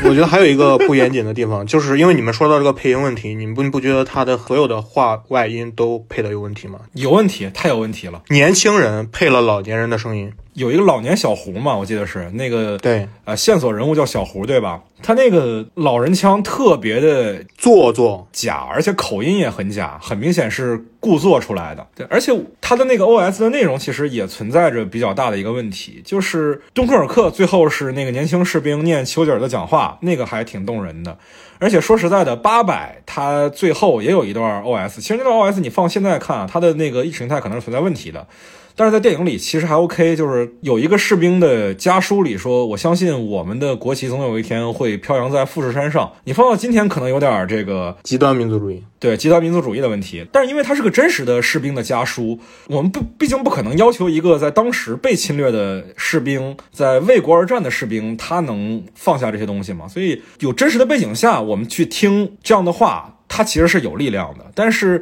我觉得还有一个不严谨的地方，就是因为你们说到这个配音问题，你们不不觉得他的所有的话外音都配的有问题吗？有问题，太有问题了。年轻人配了老年人的声音。有一个老年小胡嘛，我记得是那个对，呃，线索人物叫小胡，对吧？他那个老人腔特别的做作假，而且口音也很假，很明显是故作出来的。对，而且他的那个 O S 的内容其实也存在着比较大的一个问题，就是敦刻尔克最后是那个年轻士兵念丘吉尔的讲话，那个还挺动人的。而且说实在的，八百他最后也有一段 O S，其实那段 O S 你放现在看啊，他的那个意识形态可能是存在问题的。但是在电影里其实还 OK，就是有一个士兵的家书里说：“我相信我们的国旗总有一天会飘扬在富士山上。”你放到今天可能有点这个极端民族主义，对极端民族主义的问题。但是因为它是个真实的士兵的家书，我们不毕竟不可能要求一个在当时被侵略的士兵，在为国而战的士兵，他能放下这些东西吗？所以有真实的背景下，我们去听这样的话，它其实是有力量的。但是。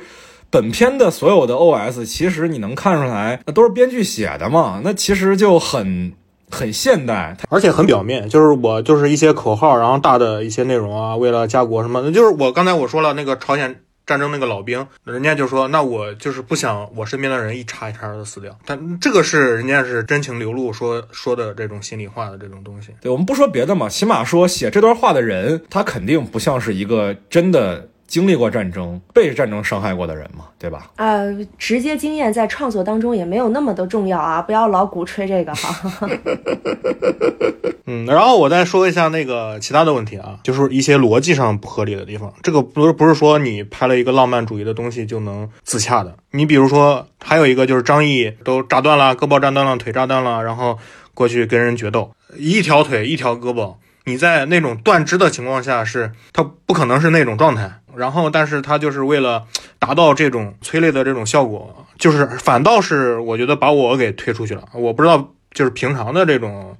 本片的所有的 OS，其实你能看出来，那都是编剧写的嘛？那其实就很很现代，而且很表面，就是我就是一些口号，然后大的一些内容啊，为了家国什么，那就是我刚才我说了那个朝鲜战争那个老兵，人家就说，那我就是不想我身边的人一茬一茬的死掉，但这个是人家是真情流露说说的这种心里话的这种东西。对我们不说别的嘛，起码说写这段话的人，他肯定不像是一个真的。经历过战争、被战争伤害过的人嘛，对吧？呃，直接经验在创作当中也没有那么的重要啊，不要老鼓吹这个哈。嗯，然后我再说一下那个其他的问题啊，就是一些逻辑上不合理的地方。这个不是不是说你拍了一个浪漫主义的东西就能自洽的。你比如说，还有一个就是张译都炸断了，胳膊炸断了，腿炸断了，然后过去跟人决斗，一条腿一条胳膊，你在那种断肢的情况下是，他不可能是那种状态。然后，但是他就是为了达到这种催泪的这种效果，就是反倒是我觉得把我给推出去了。我不知道就是平常的这种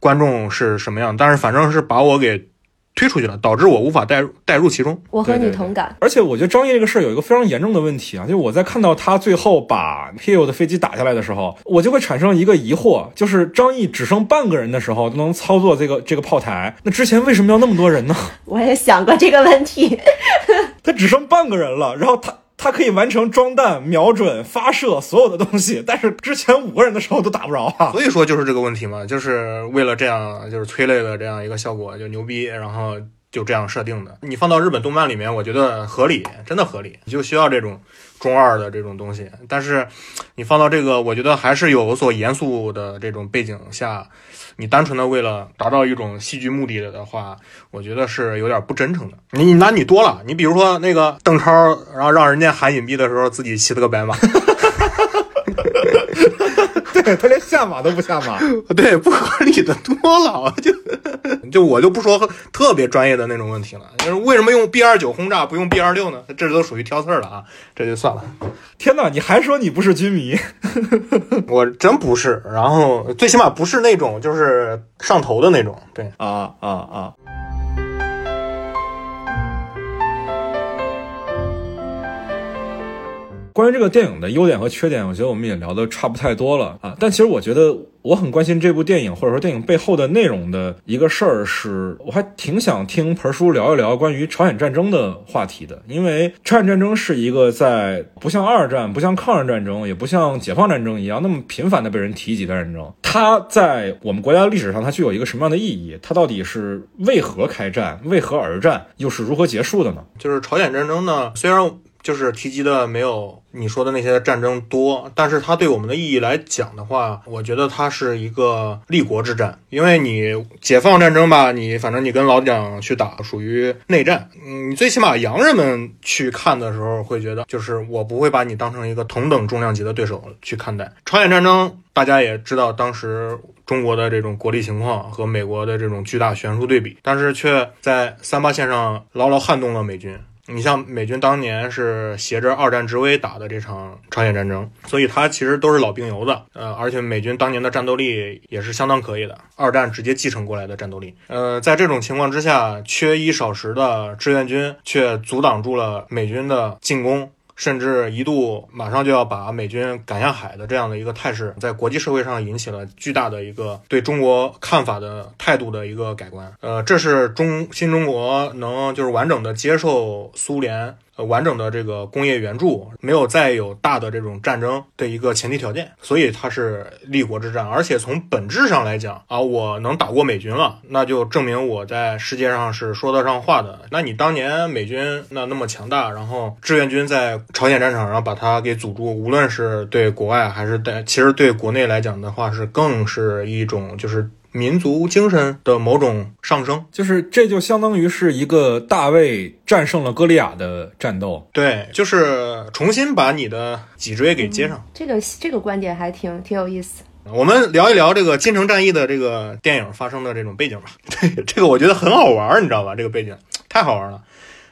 观众是什么样，但是反正是把我给。推出去了，导致我无法带入带入其中。我和你同感。而且我觉得张译这个事儿有一个非常严重的问题啊，就我在看到他最后把 Hill 的飞机打下来的时候，我就会产生一个疑惑，就是张译只剩半个人的时候都能操作这个这个炮台，那之前为什么要那么多人呢？我也想过这个问题。他只剩半个人了，然后他。他可以完成装弹、瞄准、发射所有的东西，但是之前五个人的时候都打不着啊。所以说就是这个问题嘛，就是为了这样就是催泪的这样一个效果就牛逼，然后就这样设定的。你放到日本动漫里面，我觉得合理，真的合理，你就需要这种中二的这种东西。但是你放到这个，我觉得还是有所严肃的这种背景下。你单纯的为了达到一种戏剧目的的话，我觉得是有点不真诚的。你男女多了，你比如说那个邓超，然后让人家喊隐蔽的时候，自己骑了个白马。对 他连下马都不下马。对，不合理的多了，就 就我就不说特别专业的那种问题了，就是为什么用 B 二九轰炸不用 B 二六呢？这都属于挑刺儿了啊，这就算了。天哪，你还说你不是军迷？我真不是，然后最起码不是那种就是上头的那种，对。啊啊啊！关于这个电影的优点和缺点，我觉得我们也聊得差不太多了啊。但其实我觉得我很关心这部电影，或者说电影背后的内容的一个事儿，是我还挺想听盆叔聊一聊关于朝鲜战争的话题的。因为朝鲜战争是一个在不像二战、不像抗日战争、也不像解放战争一样那么频繁的被人提及的战争。它在我们国家历史上，它具有一个什么样的意义？它到底是为何开战？为何而战？又是如何结束的呢？就是朝鲜战争呢，虽然就是提及的没有你说的那些战争多，但是它对我们的意义来讲的话，我觉得它是一个立国之战。因为你解放战争吧，你反正你跟老蒋去打，属于内战。嗯，你最起码洋人们去看的时候会觉得，就是我不会把你当成一个同等重量级的对手去看待。朝鲜战争大家也知道，当时中国的这种国力情况和美国的这种巨大悬殊对比，但是却在三八线上牢牢撼动了美军。你像美军当年是携着二战之威打的这场朝鲜战争，所以它其实都是老兵油子，呃，而且美军当年的战斗力也是相当可以的，二战直接继承过来的战斗力。呃，在这种情况之下，缺衣少食的志愿军却阻挡住了美军的进攻。甚至一度马上就要把美军赶下海的这样的一个态势，在国际社会上引起了巨大的一个对中国看法的态度的一个改观。呃，这是中新中国能就是完整的接受苏联。呃，完整的这个工业援助没有再有大的这种战争的一个前提条件，所以它是立国之战。而且从本质上来讲啊，我能打过美军了，那就证明我在世界上是说得上话的。那你当年美军那那么强大，然后志愿军在朝鲜战场上把它给阻住，无论是对国外还是对，其实对国内来讲的话，是更是一种就是。民族精神的某种上升，就是这就相当于是一个大卫战胜了歌利亚的战斗。对，就是重新把你的脊椎给接上。这个这个观点还挺挺有意思。我们聊一聊这个《金城战役》的这个电影发生的这种背景吧。这 这个我觉得很好玩，你知道吧？这个背景太好玩了，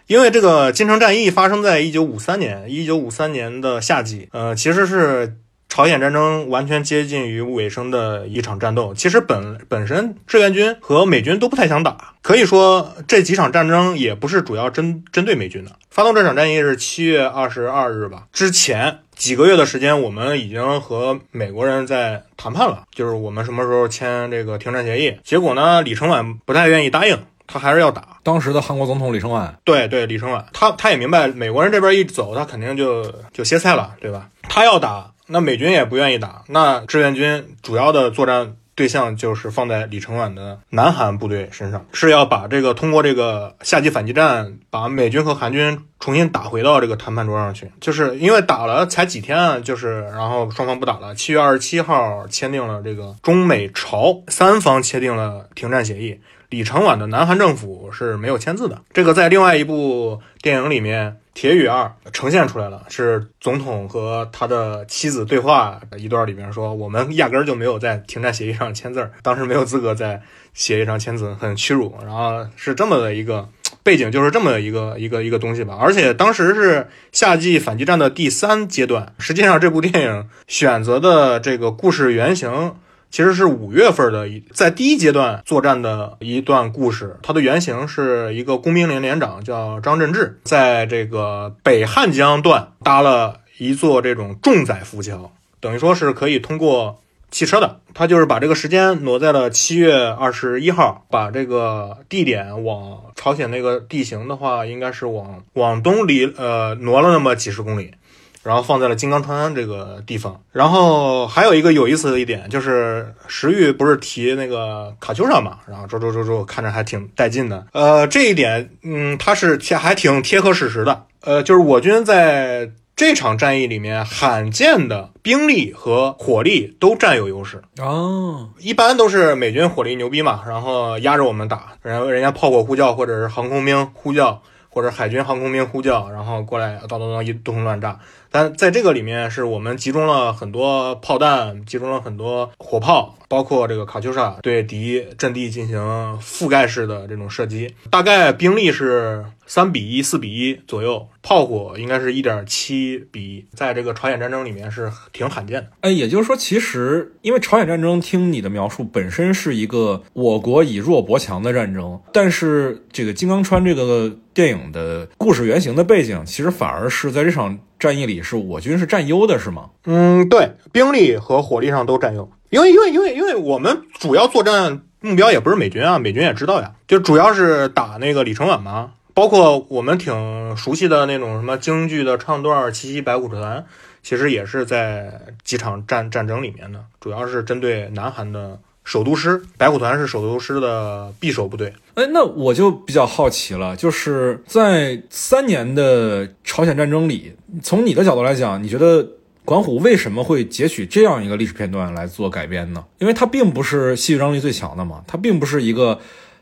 因为这个《金城战役》发生在一九五三年，一九五三年的夏季，呃，其实是。朝鲜战争完全接近于尾声的一场战斗，其实本本身志愿军和美军都不太想打，可以说这几场战争也不是主要针针对美军的。发动这场战役是七月二十二日吧？之前几个月的时间，我们已经和美国人在谈判了，就是我们什么时候签这个停战协议。结果呢，李承晚不太愿意答应，他还是要打。当时的韩国总统李承晚，对对，李承晚，他他也明白美国人这边一走，他肯定就就歇菜了，对吧？他要打。那美军也不愿意打，那志愿军主要的作战对象就是放在李承晚的南韩部队身上，是要把这个通过这个夏季反击战，把美军和韩军重新打回到这个谈判桌上去。就是因为打了才几天啊，就是然后双方不打了。七月二十七号签订了这个中美朝三方签订了停战协议，李承晚的南韩政府是没有签字的。这个在另外一部电影里面。《铁雨二》呈现出来了，是总统和他的妻子对话的一段里面说，我们压根儿就没有在停战协议上签字，当时没有资格在协议上签字，很屈辱。然后是这么的一个背景，就是这么一个一个一个东西吧。而且当时是夏季反击战的第三阶段，实际上这部电影选择的这个故事原型。其实是五月份的一，在第一阶段作战的一段故事。它的原型是一个工兵连连长，叫张振志，在这个北汉江段搭了一座这种重载浮桥，等于说是可以通过汽车的。他就是把这个时间挪在了七月二十一号，把这个地点往朝鲜那个地形的话，应该是往往东离呃挪了那么几十公里。然后放在了金刚川这个地方。然后还有一个有意思的一点，就是石玉不是提那个卡秋莎嘛，然后周周周周看着还挺带劲的。呃，这一点，嗯，它是贴还挺贴合事实的。呃，就是我军在这场战役里面罕见的兵力和火力都占有优势。哦，一般都是美军火力牛逼嘛，然后压着我们打，然后人家炮火呼叫或者是航空兵呼叫或者海军航空兵呼叫，然后过来咚咚咚一通乱炸。但在这个里面，是我们集中了很多炮弹，集中了很多火炮，包括这个卡秋莎，对敌阵地进行覆盖式的这种射击。大概兵力是三比一、四比一左右，炮火应该是一点七比一，在这个朝鲜战争里面是挺罕见的。哎，也就是说，其实因为朝鲜战争，听你的描述本身是一个我国以弱博强的战争，但是这个金刚川这个电影的故事原型的背景，其实反而是在这场战役里是我军是占优的，是吗？嗯，对，兵力和火力上都占优，因为因为因为因为我们主要作战目标也不是美军啊，美军也知道呀，就主要是打那个李承晚嘛。包括我们挺熟悉的那种什么京剧的唱段《七七白虎团》，其实也是在几场战战争里面的，主要是针对南韩的首都师。白虎团是首都师的匕首部队。哎，那我就比较好奇了，就是在三年的朝鲜战争里，从你的角度来讲，你觉得管虎为什么会截取这样一个历史片段来做改编呢？因为它并不是戏剧张力最强的嘛，它并不是一个。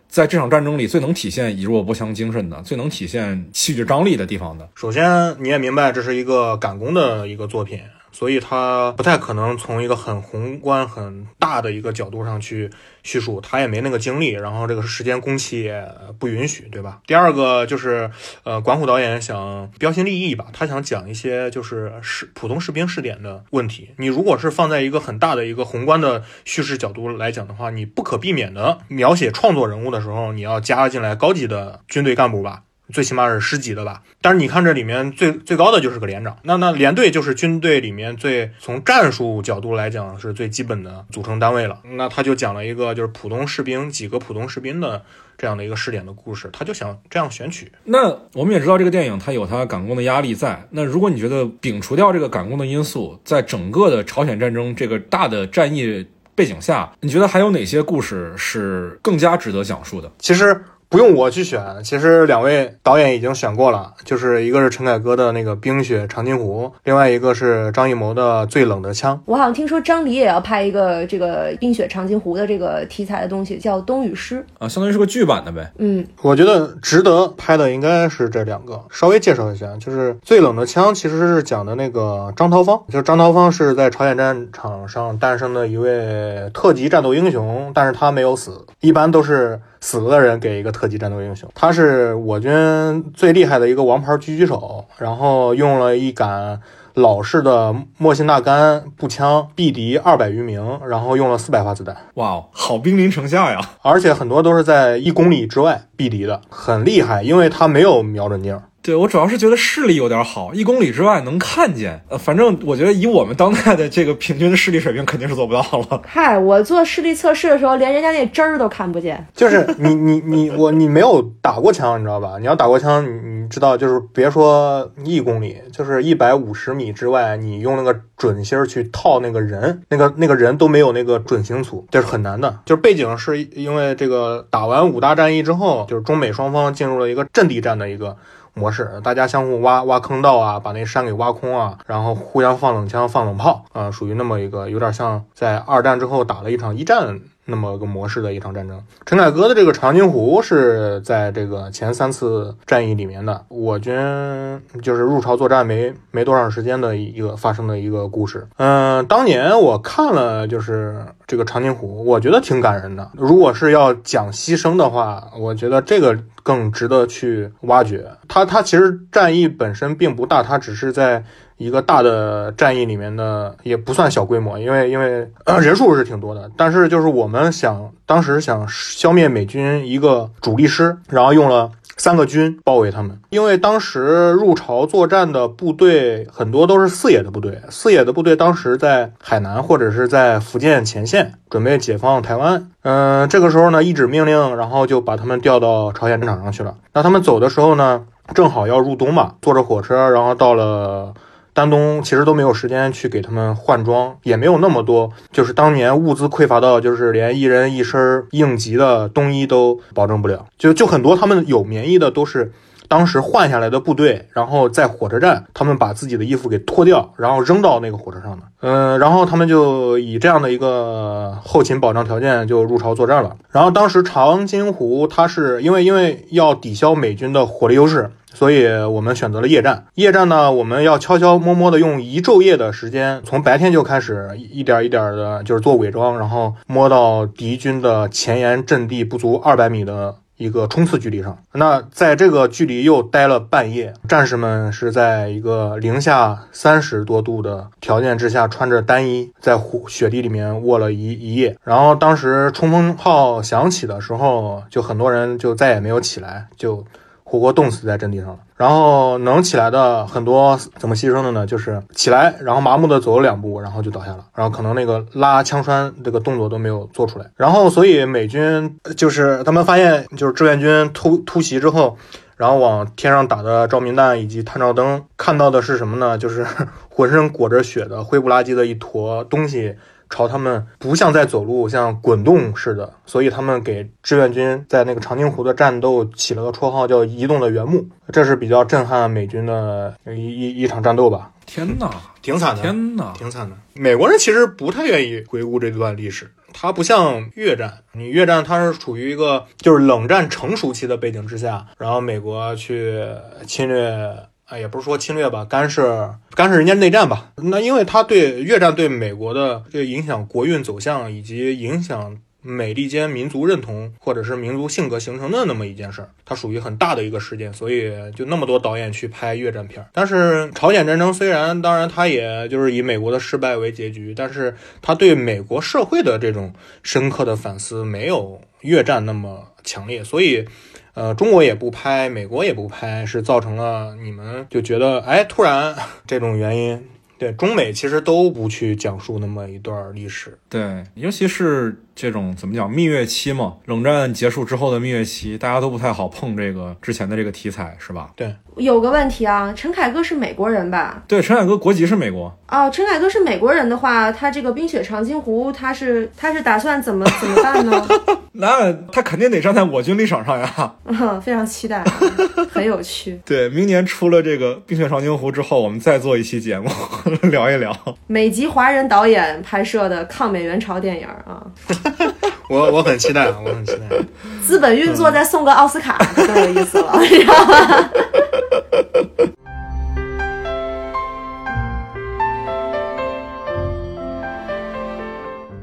在这场战争里，最能体现以弱不强精神的，最能体现戏剧张力的地方的。首先，你也明白这是一个赶工的一个作品。所以他不太可能从一个很宏观、很大的一个角度上去叙述，他也没那个精力，然后这个时间工期也不允许，对吧？第二个就是，呃，管虎导演想标新立异吧，他想讲一些就是士普通士兵试点的问题。你如果是放在一个很大的一个宏观的叙事角度来讲的话，你不可避免的描写创作人物的时候，你要加进来高级的军队干部吧。最起码是师级的吧，但是你看这里面最最高的就是个连长，那那连队就是军队里面最从战术角度来讲是最基本的组成单位了。那他就讲了一个就是普通士兵几个普通士兵的这样的一个试点的故事，他就想这样选取。那我们也知道这个电影它有它赶工的压力在，那如果你觉得摒除掉这个赶工的因素，在整个的朝鲜战争这个大的战役背景下，你觉得还有哪些故事是更加值得讲述的？其实。不用我去选，其实两位导演已经选过了，就是一个是陈凯歌的那个《冰雪长津湖》，另外一个是张艺谋的《最冷的枪》。我好像听说张黎也要拍一个这个《冰雪长津湖》的这个题材的东西，叫《冬雨诗》啊，相当于是个剧版的呗。嗯，我觉得值得拍的应该是这两个。稍微介绍一下，就是《最冷的枪》其实是讲的那个张桃芳，就是张桃芳是在朝鲜战场上诞生的一位特级战斗英雄，但是他没有死，一般都是。死了的人给一个特级战斗英雄，他是我军最厉害的一个王牌狙击手，然后用了一杆老式的莫辛纳甘步枪毙敌二百余名，然后用了四百发子弹。哇哦，好兵临城下呀！而且很多都是在一公里之外毙敌的，很厉害，因为他没有瞄准镜。对我主要是觉得视力有点好，一公里之外能看见。呃，反正我觉得以我们当代的这个平均的视力水平，肯定是做不到了。嗨，我做视力测试的时候，连人家那针儿都看不见。就是你你你我你没有打过枪，你知道吧？你要打过枪，你你知道，就是别说一公里，就是一百五十米之外，你用那个准心儿去套那个人，那个那个人都没有那个准星粗，这是很难的。就是背景是因为这个打完五大战役之后，就是中美双方进入了一个阵地战的一个。模式，大家相互挖挖坑道啊，把那山给挖空啊，然后互相放冷枪、放冷炮啊，属于那么一个有点像在二战之后打了一场一战。那么个模式的一场战争，陈凯歌的这个长津湖是在这个前三次战役里面的，我军就是入朝作战没没多长时间的一个发生的一个故事。嗯，当年我看了就是这个长津湖，我觉得挺感人的。如果是要讲牺牲的话，我觉得这个更值得去挖掘。它它其实战役本身并不大，它只是在。一个大的战役里面的也不算小规模，因为因为人数是挺多的，但是就是我们想当时想消灭美军一个主力师，然后用了三个军包围他们，因为当时入朝作战的部队很多都是四野的部队，四野的部队当时在海南或者是在福建前线准备解放台湾，嗯，这个时候呢一纸命令，然后就把他们调到朝鲜战场上去了。那他们走的时候呢，正好要入冬嘛，坐着火车，然后到了。丹东其实都没有时间去给他们换装，也没有那么多，就是当年物资匮乏到，就是连一人一身应急的冬衣都保证不了，就就很多他们有棉衣的都是。当时换下来的部队，然后在火车站，他们把自己的衣服给脱掉，然后扔到那个火车上的。嗯，然后他们就以这样的一个后勤保障条件就入朝作战了。然后当时长津湖它是因为因为要抵消美军的火力优势。所以我们选择了夜战。夜战呢，我们要悄悄摸摸的用一昼夜的时间，从白天就开始一点一点的，就是做伪装，然后摸到敌军的前沿阵地不足二百米的一个冲刺距离上。那在这个距离又待了半夜，战士们是在一个零下三十多度的条件之下，穿着单衣在雪地里面卧了一一夜。然后当时冲锋号响起的时候，就很多人就再也没有起来，就。活活冻死在阵地上了，然后能起来的很多怎么牺牲的呢？就是起来，然后麻木的走了两步，然后就倒下了，然后可能那个拉枪栓这个动作都没有做出来。然后所以美军就是他们发现就是志愿军突突袭之后，然后往天上打的照明弹以及探照灯看到的是什么呢？就是 浑身裹着雪的灰不拉几的一坨东西。朝他们不像在走路，像滚动似的，所以他们给志愿军在那个长津湖的战斗起了个绰号，叫“移动的原木”。这是比较震撼美军的一一一场战斗吧？天哪，挺惨的！天哪，挺惨的！美国人其实不太愿意回顾这段历史，它不像越战，你越战它是处于一个就是冷战成熟期的背景之下，然后美国去侵略。哎，也不是说侵略吧，干涉干涉人家内战吧。那因为他对越战对美国的这个影响国运走向，以及影响美利坚民族认同或者是民族性格形成的那么一件事儿，它属于很大的一个事件，所以就那么多导演去拍越战片儿。但是朝鲜战争虽然当然它也就是以美国的失败为结局，但是他对美国社会的这种深刻的反思没有越战那么强烈，所以。呃，中国也不拍，美国也不拍，是造成了你们就觉得，哎，突然 这种原因，对中美其实都不去讲述那么一段历史，对，尤其是。这种怎么讲蜜月期嘛？冷战结束之后的蜜月期，大家都不太好碰这个之前的这个题材，是吧？对，有个问题啊，陈凯歌是美国人吧？对，陈凯歌国籍是美国。哦，陈凯歌是美国人的话，他这个《冰雪长津湖》，他是他是打算怎么怎么办呢？那他肯定得站在我军立场上呀。嗯，非常期待，很有趣。对，明年出了这个《冰雪长津湖》之后，我们再做一期节目 聊一聊美籍华人导演拍摄的抗美援朝电影啊。我我很期待，我很期待。资本运作再送个奥斯卡，更有意思了，你知道吗？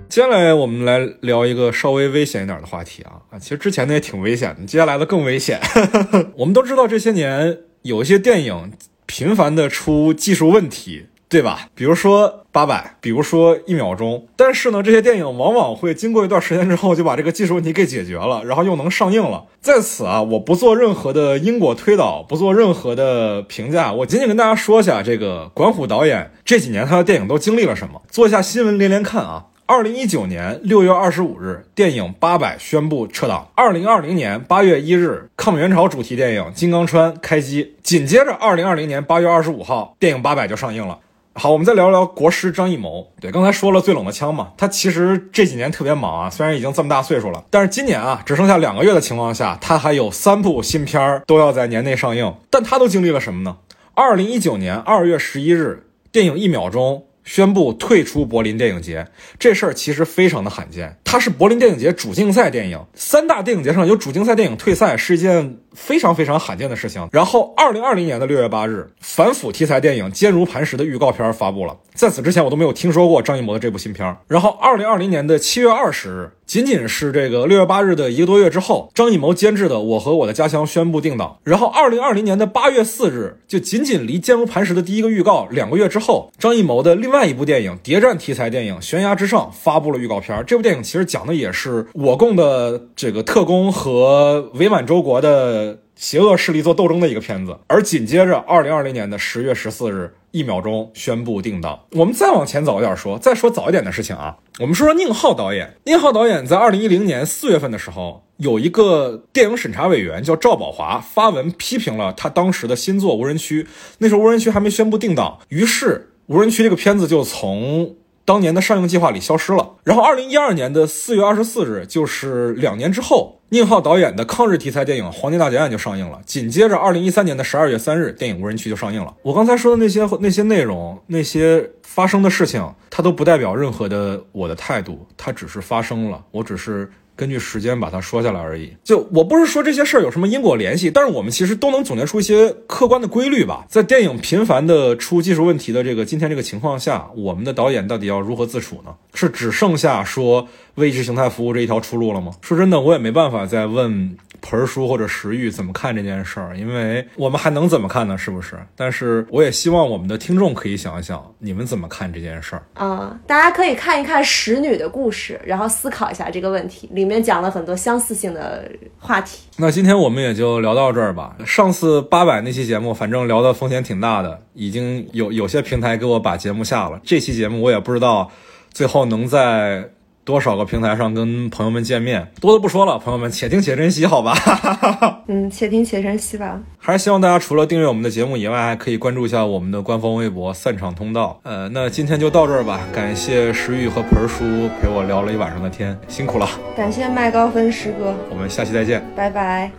接下来我们来聊一个稍微危险一点的话题啊啊，其实之前的也挺危险的，接下来的更危险。我们都知道这些年有一些电影频繁的出技术问题。对吧？比如说八百，比如说一秒钟。但是呢，这些电影往往会经过一段时间之后，就把这个技术问题给解决了，然后又能上映了。在此啊，我不做任何的因果推导，不做任何的评价，我仅仅跟大家说一下，这个管虎导演这几年他的电影都经历了什么，做一下新闻连连看啊。二零一九年六月二十五日，电影《八百》宣布撤档。二零二零年八月一日，抗美援朝主题电影《金刚川》开机。紧接着，二零二零年八月二十五号，电影《八百》就上映了。好，我们再聊聊国师张艺谋。对，刚才说了最冷的枪嘛，他其实这几年特别忙啊，虽然已经这么大岁数了，但是今年啊，只剩下两个月的情况下，他还有三部新片儿都要在年内上映。但他都经历了什么呢？二零一九年二月十一日，电影《一秒钟》宣布退出柏林电影节，这事儿其实非常的罕见。它是柏林电影节主竞赛电影，三大电影节上有主竞赛电影退赛是一件。非常非常罕见的事情。然后，二零二零年的六月八日，反腐题材电影《坚如磐石》的预告片发布了。在此之前，我都没有听说过张艺谋的这部新片。然后，二零二零年的七月二十日，仅仅是这个六月八日的一个多月之后，张艺谋监制的《我和我的家乡》宣布定档。然后，二零二零年的八月四日，就仅仅离《坚如磐石》的第一个预告两个月之后，张艺谋的另外一部电影谍战题材电影《悬崖之上》发布了预告片。这部电影其实讲的也是我共的这个特工和伪满洲国的。邪恶势力做斗争的一个片子，而紧接着，二零二零年的十月十四日，一秒钟宣布定档。我们再往前走一点说，再说早一点的事情啊，我们说说宁浩导演。宁浩导演在二零一零年四月份的时候，有一个电影审查委员叫赵宝华发文批评了他当时的新作《无人区》，那时候《无人区》还没宣布定档，于是《无人区》这个片子就从。当年的上映计划里消失了。然后，二零一二年的四月二十四日，就是两年之后，宁浩导演的抗日题材电影《黄金大劫案》就上映了。紧接着，二零一三年的十二月三日，电影《无人区》就上映了。我刚才说的那些那些内容，那些发生的事情，它都不代表任何的我的态度，它只是发生了，我只是。根据时间把它说下来而已。就我不是说这些事儿有什么因果联系，但是我们其实都能总结出一些客观的规律吧。在电影频繁的出技术问题的这个今天这个情况下，我们的导演到底要如何自处呢？是只剩下说为意识形态服务这一条出路了吗？说真的，我也没办法再问。盆儿叔或者石玉怎么看这件事儿？因为我们还能怎么看呢？是不是？但是我也希望我们的听众可以想一想，你们怎么看这件事儿？啊，大家可以看一看《使女》的故事，然后思考一下这个问题，里面讲了很多相似性的话题。那今天我们也就聊到这儿吧。上次八百那期节目，反正聊的风险挺大的，已经有有些平台给我把节目下了。这期节目我也不知道最后能在。多少个平台上跟朋友们见面，多的不说了，朋友们且听且珍惜，好吧？嗯，且听且珍惜吧。还是希望大家除了订阅我们的节目以外，还可以关注一下我们的官方微博“散场通道”。呃，那今天就到这儿吧。感谢石玉和盆叔陪我聊了一晚上的天，辛苦了。感谢麦高芬师哥，我们下期再见，拜拜。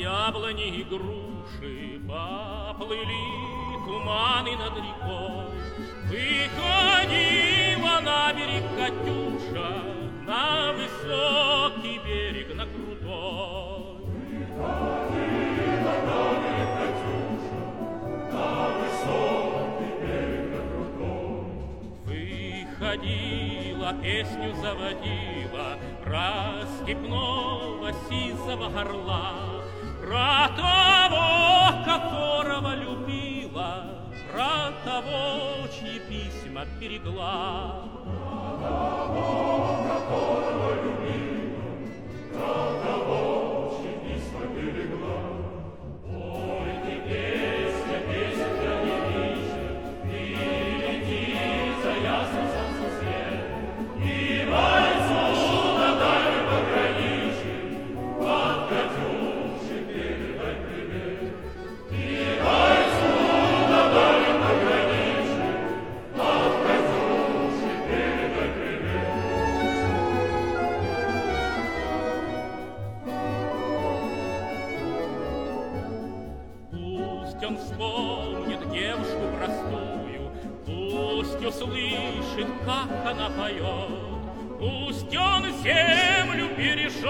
на берег, Катюша, на На берег, Катюша, на высокий берег, на крутой. Выходила, песню заводила про степного сизого горла, про того, которого любила, дым от берегла. Того, которого любил, того,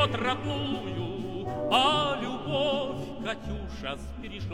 бережет родную, А любовь Катюша сбережет.